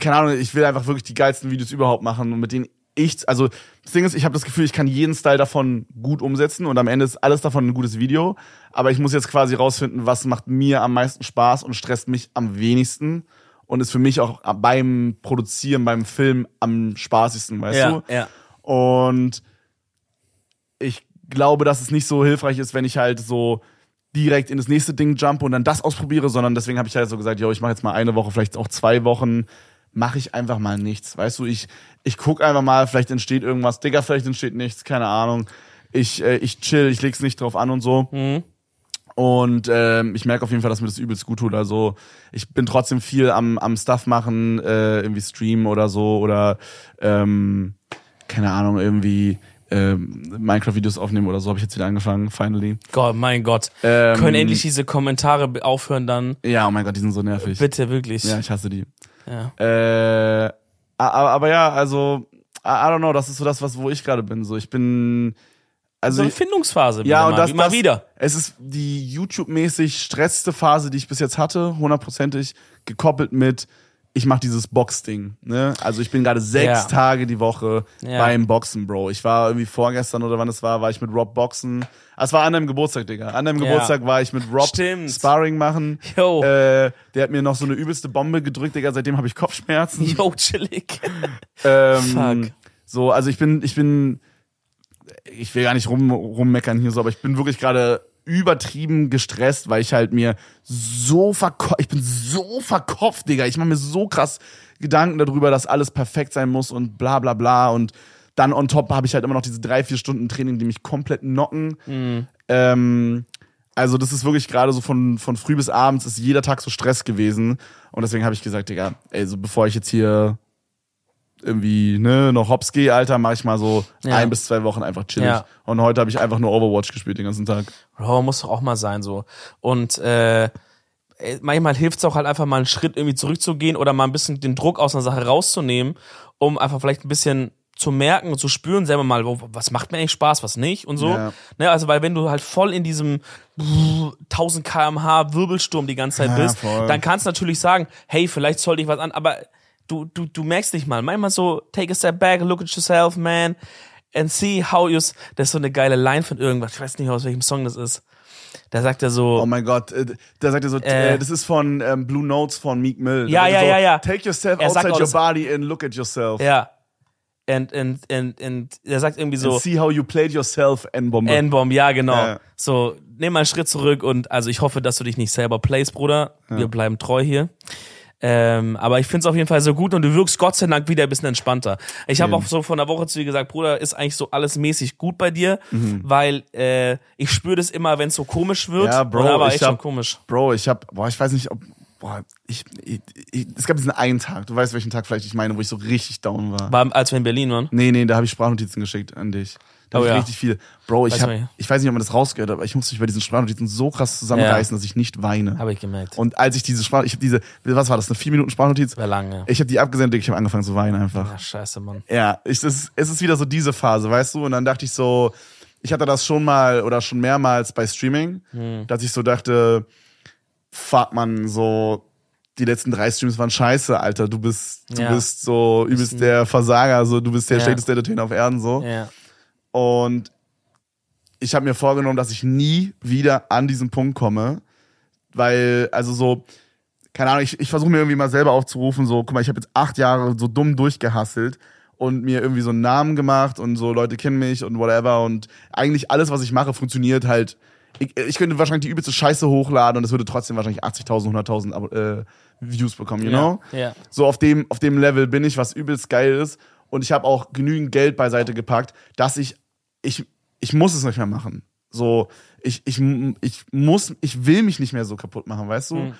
keine Ahnung, ich will einfach wirklich die geilsten Videos überhaupt machen und mit denen ich, also das Ding ist, ich habe das Gefühl, ich kann jeden Style davon gut umsetzen und am Ende ist alles davon ein gutes Video, aber ich muss jetzt quasi rausfinden, was macht mir am meisten Spaß und stresst mich am wenigsten und ist für mich auch beim Produzieren, beim Film am spaßigsten, weißt ja, du? ja. Und ich glaube, dass es nicht so hilfreich ist, wenn ich halt so direkt in das nächste Ding jump und dann das ausprobiere, sondern deswegen habe ich halt so gesagt, yo, ich mache jetzt mal eine Woche, vielleicht auch zwei Wochen, mache ich einfach mal nichts. Weißt du, ich ich guck einfach mal, vielleicht entsteht irgendwas, Digga, vielleicht entsteht nichts, keine Ahnung. Ich äh, ich chill, ich leg's nicht drauf an und so. Mhm. Und ähm, ich merke auf jeden Fall, dass mir das übelst gut tut. Also ich bin trotzdem viel am, am Stuff machen, äh, irgendwie streamen oder so oder ähm, keine Ahnung, irgendwie ähm, Minecraft-Videos aufnehmen oder so, habe ich jetzt wieder angefangen, finally. Gott, mein Gott. Ähm, Können endlich diese Kommentare aufhören dann? Ja, oh mein Gott, die sind so nervig. Bitte, wirklich. Ja, ich hasse die. Ja. Äh, aber, aber ja, also, I, I don't know, das ist so das, was, wo ich gerade bin. So, ich bin, also, So eine Findungsphase. ja, und mal, das, mal das, wieder. Es ist die YouTube-mäßig stressigste Phase, die ich bis jetzt hatte, hundertprozentig, gekoppelt mit, ich mache dieses Box-Ding. Ne? Also ich bin gerade sechs Ja. Tage die Woche Ja. beim Boxen, Bro. Ich war irgendwie vorgestern oder wann es war, war ich mit Rob boxen. Ah, Es war an deinem Geburtstag, Digga. An deinem Ja. Geburtstag war ich mit Rob Stimmt. Sparring machen. Yo. Äh, der hat mir noch so eine übelste Bombe gedrückt, Digga. Seitdem habe ich Kopfschmerzen. [laughs] Yo, chillig. Ähm, Fuck. So, also ich bin, ich bin, ich will gar nicht rum, rummeckern hier so, aber ich bin wirklich gerade übertrieben gestresst, weil ich halt mir so verkopft, ich bin so verkopft, Digga. Ich mache mir so krass Gedanken darüber, dass alles perfekt sein muss und bla bla bla und dann on top habe ich halt immer noch diese drei, vier Stunden Training, die mich komplett knocken. Ähm, also das ist wirklich gerade so von, von früh bis abends ist jeder Tag so Stress gewesen. Und deswegen habe ich gesagt, Digga, ey, so bevor ich jetzt hier irgendwie ne, noch hops gehe, Alter, mache ich mal so Ja. ein bis zwei Wochen einfach chillig. Ja. Und heute habe ich einfach nur Overwatch gespielt den ganzen Tag. Bro, muss doch auch mal sein so. Und äh, manchmal hilft es auch halt einfach mal einen Schritt irgendwie zurückzugehen oder mal ein bisschen den Druck aus einer Sache rauszunehmen, um einfach vielleicht ein bisschen zu merken und zu spüren selber mal, was macht mir eigentlich Spaß, was nicht und so. Ja. Ne, also weil wenn du halt voll in diesem 1000 kmh Wirbelsturm die ganze Zeit Ja, bist, voll. dann kannst du natürlich sagen, hey, vielleicht sollte ich was an, aber du, du, du merkst nicht mal. Manchmal so, take a step back, look at yourself, man, and see how you, das ist so eine geile Line von irgendwas, ich weiß nicht, aus welchem Song das ist. Da sagt er so, Oh mein Gott, äh, da sagt er so, Äh. äh, das ist von ähm, Blue Notes von Meek Mill. Ja, ja, so, ja, ja. Take yourself Er outside your body and look at yourself. ja, and, and, and, and, er sagt irgendwie so, And see how you played yourself, N-Bombe. N-Bomb, ja, genau. Ja. So, nimm mal einen Schritt zurück und also ich hoffe, dass du dich nicht selber playst, Bruder. Wir bleiben treu hier. Ähm, aber ich finde es auf jeden Fall so gut und du wirkst Gott sei Dank wieder ein bisschen entspannter. Ich habe auch so vor einer Woche zu dir gesagt, Bruder, ist eigentlich so alles mäßig gut bei dir, Mhm. weil äh, ich spüre das immer, wenn es so komisch wird. Ja, Bro, war ich hab- komisch. Bro, ich hab, boah, ich weiß nicht, ob, boah, ich, ich, ich, es gab diesen einen Tag, du weißt, welchen Tag vielleicht ich meine, wo ich so richtig down war. War, als wir in Berlin waren. Nee, nee, da habe ich Sprachnotizen geschickt an dich. Da Oh ja. richtig viel. Bro, ich Weiß hab, nicht. ich weiß nicht, ob man das rausgehört, aber ich musste mich bei diesen Sprachnotizen so krass zusammenreißen, dass ich nicht weine. Habe ich gemerkt. Und als ich diese Sprach, ich habe diese, was war das, eine vier Minuten Sprachnotiz? War lange. Ich habe die abgesendet, ich habe angefangen zu weinen einfach. Ja, scheiße, Mann. Ja, ich, das, es ist wieder so diese Phase, weißt du? Und dann dachte ich so, ich hatte das schon mal oder schon mehrmals bei Streaming, Hm. dass ich so dachte, fuck man, so die letzten drei Streams waren scheiße, Alter. Du bist, du Ja. bist so übelst der Versager, so du bist der Ja. schlechteste Entertainer auf Erden, so. Ja. Und ich habe mir vorgenommen, dass ich nie wieder an diesen Punkt komme, weil, also so, keine Ahnung, ich, ich versuche mir irgendwie mal selber aufzurufen, so, guck mal, ich habe jetzt acht Jahre so dumm durchgehasselt und mir irgendwie so einen Namen gemacht und so Leute kennen mich und whatever und eigentlich alles, was ich mache, funktioniert halt. Ich, ich könnte wahrscheinlich die übelste Scheiße hochladen und es würde trotzdem wahrscheinlich 80.000, 100.000 Abo- äh, Views bekommen, you know? Ja. ja. So auf dem, auf dem Level bin ich, was übelst geil ist. Und ich habe auch genügend Geld beiseite gepackt, dass ich, ich, ich muss es nicht mehr machen. So, ich, ich, ich muss, ich will mich nicht mehr so kaputt machen, weißt du? Mhm.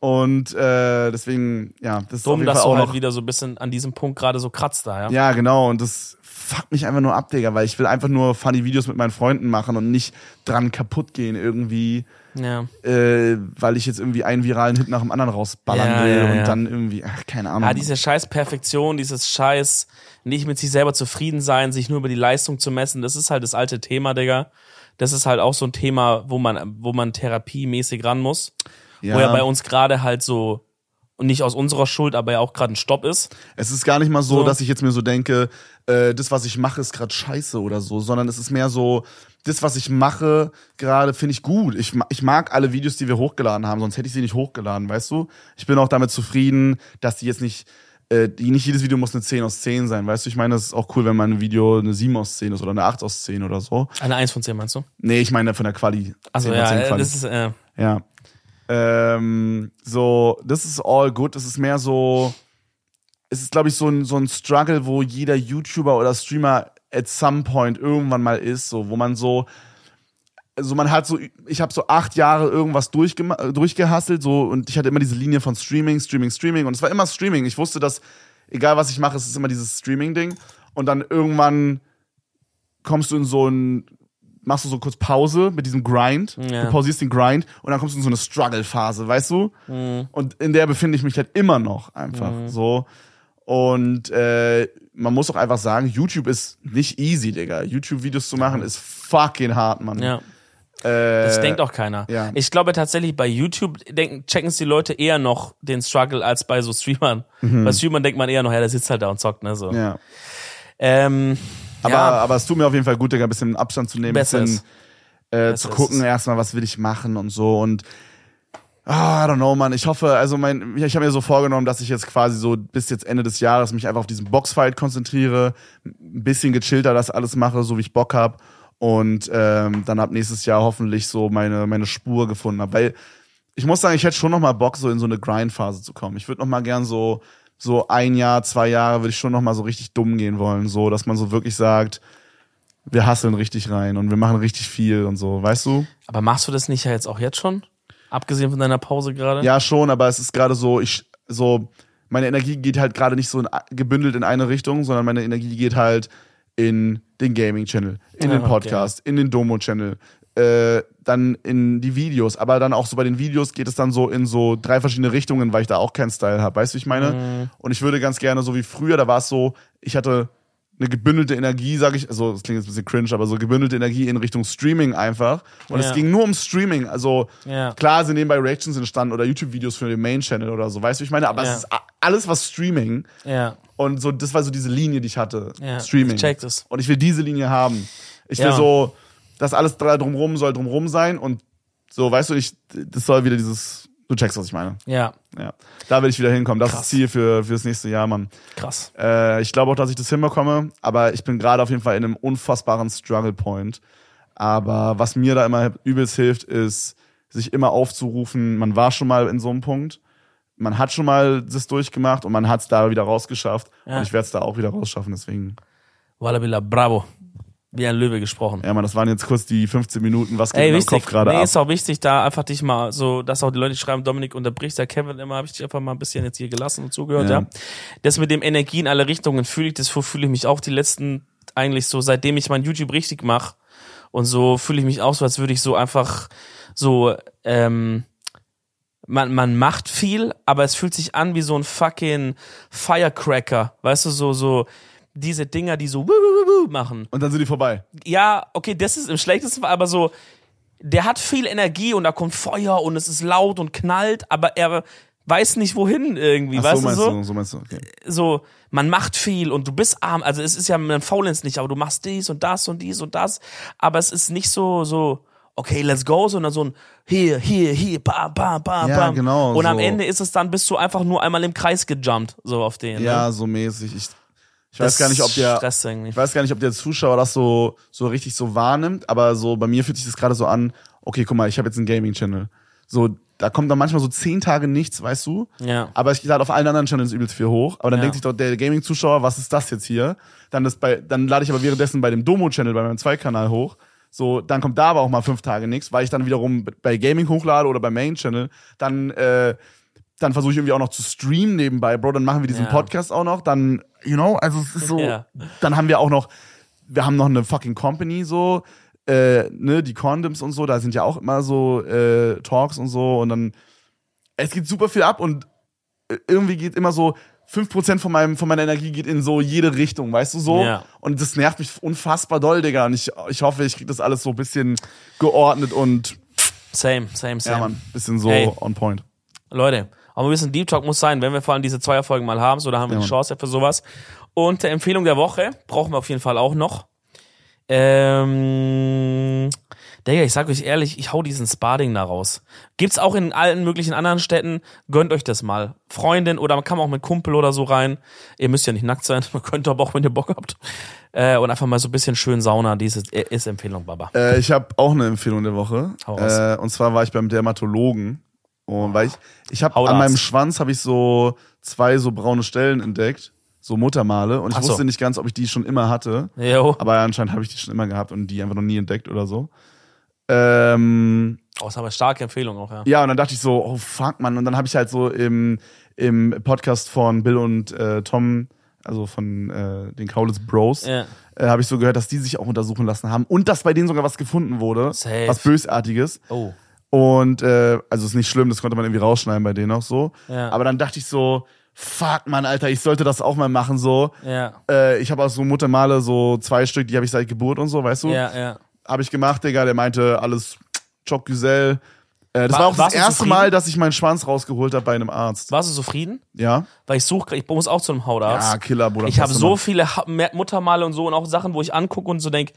Und äh, deswegen, ja, das ist auf Dumm, jeden dass Fall du auch halt noch. wieder so ein bisschen an diesem Punkt gerade so kratzt da, ja? Ja, genau. Und das fuckt mich einfach nur ab, Digga, weil ich will einfach nur funny Videos mit meinen Freunden machen und nicht dran kaputt gehen irgendwie, Ja. äh, weil ich jetzt irgendwie einen viralen Hit nach dem anderen rausballern Ja, will ja, und dann irgendwie, ach, keine Ahnung. Ja, diese scheiß Perfektion, dieses scheiß nicht mit sich selber zufrieden sein, sich nur über die Leistung zu messen, das ist halt das alte Thema, Digga. Das ist halt auch so ein Thema, wo man, wo man therapiemäßig ran muss. Ja. Wo ja bei uns gerade halt so, und nicht aus unserer Schuld, aber ja auch gerade ein Stopp ist. Es ist gar nicht mal so, So. dass ich jetzt mir so denke, äh, das, was ich mache, ist gerade scheiße oder so, sondern es ist mehr so, das, was ich mache, gerade finde ich gut. Ich, ich mag alle Videos, die wir hochgeladen haben, sonst hätte ich sie nicht hochgeladen, weißt du? Ich bin auch damit zufrieden, dass die jetzt nicht, äh, die, nicht jedes Video muss eine 10 aus 10 sein, weißt du? Ich meine, es ist auch cool, wenn mein Video eine 7 aus 10 ist oder eine 8 aus 10 oder so. Eine Eins von zehn meinst du? Nee, ich meine von der Quali. Also 10 ja, 10 äh, Quali. das ist, äh, Ja. Ähm, so, das ist all good. Das ist mehr so, es ist, glaube ich, so ein, so ein Struggle, wo jeder YouTuber oder Streamer at some point irgendwann mal ist, so, wo man so, also man hat so, ich habe so acht Jahre irgendwas durchgehasselt, so, und ich hatte immer diese Linie von Streaming, Streaming, Streaming, und es war immer Streaming. Ich wusste, dass, egal was ich mache, es ist immer dieses Streaming-Ding. Und dann irgendwann kommst du in so ein, machst du so kurz Pause mit diesem Grind, Ja. du pausierst den Grind und dann kommst du in so eine Struggle-Phase, weißt du? Mhm. Und in der befinde ich mich halt immer noch einfach so. Und äh, man muss auch einfach sagen, YouTube ist nicht easy, Digga. YouTube-Videos zu machen ist fucking hart, Mann. Ja. Äh, Das denkt auch keiner. ja. Ich glaube tatsächlich, bei YouTube denken, checken es die Leute eher noch den Struggle als bei so Streamern. Bei Streamern denkt man eher noch, ja, der sitzt halt da und zockt, ne? So. Mhm. Ja. Ähm, Aber, ja, aber es tut mir auf jeden Fall gut, Digga, ein bisschen Abstand zu nehmen, ein Besser bisschen äh, Besser zu gucken, erstmal, was will ich machen und so. Und ah, I don't know, Mann. Ich hoffe, also mein, ich habe mir so vorgenommen, dass ich jetzt quasi so bis jetzt Ende des Jahres mich einfach auf diesen Boxfight konzentriere, ein bisschen gechillter das alles mache, so wie ich Bock hab und ähm, dann ab nächstes Jahr hoffentlich so meine meine Spur gefunden habe. Weil ich muss sagen, ich hätte schon noch mal Bock, so in so eine Grindphase zu kommen. Ich würde noch mal gern so so ein Jahr, zwei Jahre würde ich schon noch mal so richtig dumm gehen wollen, so dass man so wirklich sagt, wir hasseln richtig rein und wir machen richtig viel und so, weißt du? aber machst du das nicht ja jetzt auch jetzt schon? Abgesehen von deiner Pause gerade? Ja, schon, aber es ist gerade so, ich so meine Energie geht halt gerade nicht so in, gebündelt in eine Richtung, sondern meine Energie geht halt in den Gaming Channel, in Ja, den Podcast, in den Domo Channel, äh, dann in die Videos, aber dann auch so bei den Videos geht es dann so in so drei verschiedene Richtungen, weil ich da auch keinen Style habe, weißt du, wie ich meine? Mhm. Und ich würde ganz gerne so wie früher, da war es so, ich hatte eine gebündelte Energie, sage ich, also das klingt jetzt ein bisschen cringe, aber so gebündelte Energie in Richtung Streaming einfach. Und Ja. es ging nur um Streaming. Also Ja. klar sind nebenbei Reactions entstanden oder YouTube-Videos für den Main-Channel oder so, weißt du, wie ich meine? Aber Ja. es ist alles was Streaming. Ja. Und so, das war so diese Linie, die ich hatte. Ja, Streaming. ich check das. Und ich will diese Linie haben. Ich will so, das alles drumrum soll drumrum sein und so, weißt du, ich, das soll wieder dieses, du checkst, was ich meine. Ja. Ja. Da will ich wieder hinkommen. Das Krass. ist Ziel für, für das nächste Jahr, Mann. Krass. Äh, ich glaube auch, dass ich das hinbekomme, aber ich bin gerade auf jeden Fall in einem unfassbaren Struggle Point. Aber was mir da immer übelst hilft, ist, sich immer aufzurufen, man war schon mal in so einem Punkt, man hat schon mal das durchgemacht und man hat es da wieder rausgeschafft. Ja. Und ich werde es da auch wieder rausschaffen, deswegen. Wallabilla, bravo. Wie ein Löwe gesprochen. Ja, man, das waren jetzt kurz die 15 Minuten, was geht Ey, in wichtig. Kopf gerade nee, ab. ist auch wichtig, da einfach dich mal so, dass auch die Leute schreiben, Dominik unterbricht der Kevin immer, habe ich dich einfach mal ein bisschen jetzt hier gelassen und zugehört, ja. Ja. Das mit dem Energie in alle Richtungen fühle ich, das fühle ich mich auch die letzten, eigentlich so, seitdem ich mein YouTube richtig mache und so fühle ich mich auch so, als würde ich so einfach so, ähm, man, man macht viel, aber es fühlt sich an wie so ein fucking Firecracker, weißt du, so, so, diese Dinger, die so wuh, wuh, wuh, wuh machen Und dann sind die vorbei. ja, okay, das ist im schlechtesten Fall, aber so, der hat viel Energie und da kommt Feuer und es ist laut und knallt, aber er weiß nicht wohin irgendwie, Ach, weißt so du meinst so? du, so meinst du, okay. So, man macht viel und du bist arm, also es ist ja, man faulenzt nicht, aber du machst dies und das und dies und das, aber es ist nicht so, so, okay, let's go, sondern so ein hier, hier, hier, bam, bam, bam, Ja, bam. genau, Und am so. Ende ist es dann, bist du einfach nur einmal im Kreis gejumpt, so auf den. Ja, ne? so mäßig. Ich, ich Das weiß gar nicht, ob der. Ich weiß gar nicht, ob der Zuschauer das so, so richtig so wahrnimmt, aber so bei mir fühlt sich das gerade so an, okay, guck mal, ich habe jetzt einen Gaming-Channel. So, da kommt dann manchmal so zehn Tage nichts, weißt du? Ja. Aber ich lade auf allen anderen Channels übelst viel hoch. Aber dann Ja. denkt sich doch der Gaming-Zuschauer, was ist das jetzt hier? Dann, das bei, dann lade ich aber währenddessen bei dem Domo-Channel, bei meinem Zweikanal hoch. So, dann kommt da aber auch mal fünf Tage nichts, weil ich dann wiederum bei Gaming hochlade oder beim Main-Channel. Dann, äh, dann versuche ich irgendwie auch noch zu streamen nebenbei, Bro. Dann machen wir diesen Ja. Podcast auch noch. Dann, you know, also es ist so. Ja. Dann haben wir auch noch, wir haben noch eine fucking Company so, äh, ne, die Condoms und so. Da sind ja auch immer so äh, Talks und so. Und dann, es geht super viel ab und äh, irgendwie geht immer so 5% von, meinem, von meiner Energie geht in so jede Richtung, weißt du so? Ja. Und das nervt mich unfassbar doll, Digga. Und ich, ich hoffe, ich krieg das alles so ein bisschen geordnet und Same, same, same. ja, man, bisschen so Hey. on point. Leute, aber ein bisschen Deep Talk muss sein, wenn wir vor allem diese Zweierfolgen mal haben, so da haben wir Ja, die. Chance für sowas. Und der Empfehlung der Woche brauchen wir auf jeden Fall auch noch. Ähm, Digga, ich sag euch ehrlich, ich hau diesen Spa-Ding da raus. Gibt's auch in allen möglichen anderen Städten. Gönnt euch das mal. Freundin oder man kann auch mit Kumpel oder so rein. Ihr müsst ja nicht nackt sein. [laughs] Man könnte aber auch, wenn ihr Bock habt. Äh, und einfach mal so ein bisschen schön Sauna. Dieses äh, ist Empfehlung, Baba. Äh, ich habe auch eine Empfehlung der Woche. Äh, und zwar war ich beim Dermatologen. Und weil ich, ich habe an meinem Schwanz habe ich so zwei so braune Stellen entdeckt, so Muttermale. Und ich so. wusste nicht ganz, ob ich die schon immer hatte. Jo. Aber anscheinend habe ich die schon immer gehabt und die einfach noch nie entdeckt oder so. Ähm, Oh, ist aber starke Empfehlung auch, ja. ja, und dann dachte ich so, oh fuck, Mann. Und dann habe ich halt so im, im Podcast von Bill und äh, Tom also von äh, den Kaulitz Bros, Ja. äh, habe ich so gehört, dass die sich auch untersuchen lassen haben und dass bei denen sogar was gefunden wurde, Safe. was Bösartiges. Oh. Und äh, also ist nicht schlimm, das konnte man irgendwie rausschneiden bei denen auch so. Ja. Aber dann dachte ich so, fuck man, Alter, ich sollte das auch mal machen so. Ja. Äh, ich habe auch so Muttermale so zwei Stück, die habe ich seit Geburt und so, weißt du? Ja, ja. Habe ich gemacht, Digga. Der meinte alles Choc Güzel. Äh, das War- war, auch das erste zufrieden? Mal, dass ich meinen Schwanz rausgeholt habe bei einem Arzt. Warst du zufrieden? Ja? Weil ich suche, ich muss auch zu einem Hautarzt. Ja, Killer, Bruder. Ich habe beste so viele Ha- Muttermale und so und auch Sachen, wo ich angucke und so denk,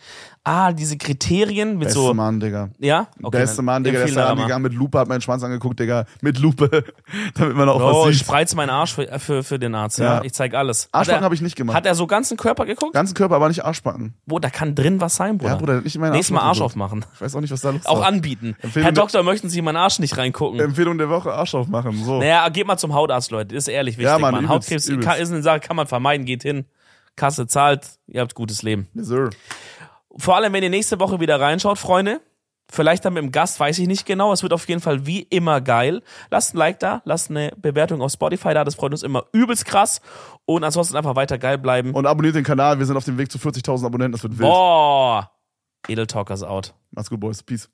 ah, diese Kriterien mit Beste so, Mann, Digga. ja, okay, Beste Mann, Digga. Der ist da mal. angegangen mit Lupe, hat meinen Schwanz angeguckt, Digga. Mit Lupe. [laughs] damit man auch Bro, was ich sieht. spreiz meinen Arsch für, für, für den Arzt, ja. Ja. Ich zeig alles. Arschbacken habe ich nicht gemacht. Hat er so ganzen Körper geguckt? Ganzen Körper, aber nicht Arschbacken. Wo, da kann drin was sein, Bruder. Ja, Bruder, nicht in meinen Nächstes Mal Arsch aufmachen. Ich weiß auch nicht, was da los ist. Auch anbieten. Herr Doktor, möchten Sie in meinen Arsch nicht reingucken? Empfehlung der Woche, Arsch aufmachen. So. Naja, geht mal zum Hautarzt, Leute. Ist ehrlich wichtig, Ja, Mann, Mann. Hautkrebs übelst. ist eine Sache, kann man vermeiden. Geht hin, Kasse zahlt, ihr habt gutes Leben. Yes, sir. Vor allem, wenn ihr nächste Woche wieder reinschaut, Freunde. Vielleicht dann mit dem Gast, weiß ich nicht genau. Es wird auf jeden Fall wie immer geil. Lasst ein Like da, lasst eine Bewertung auf Spotify da. Das freut uns immer übelst krass. Und ansonsten einfach weiter geil bleiben. Und abonniert den Kanal. Wir sind auf dem Weg zu 40.000 Abonnenten. Das wird wild. Boah. Edel Talkers out. Macht's gut, Boys. Peace.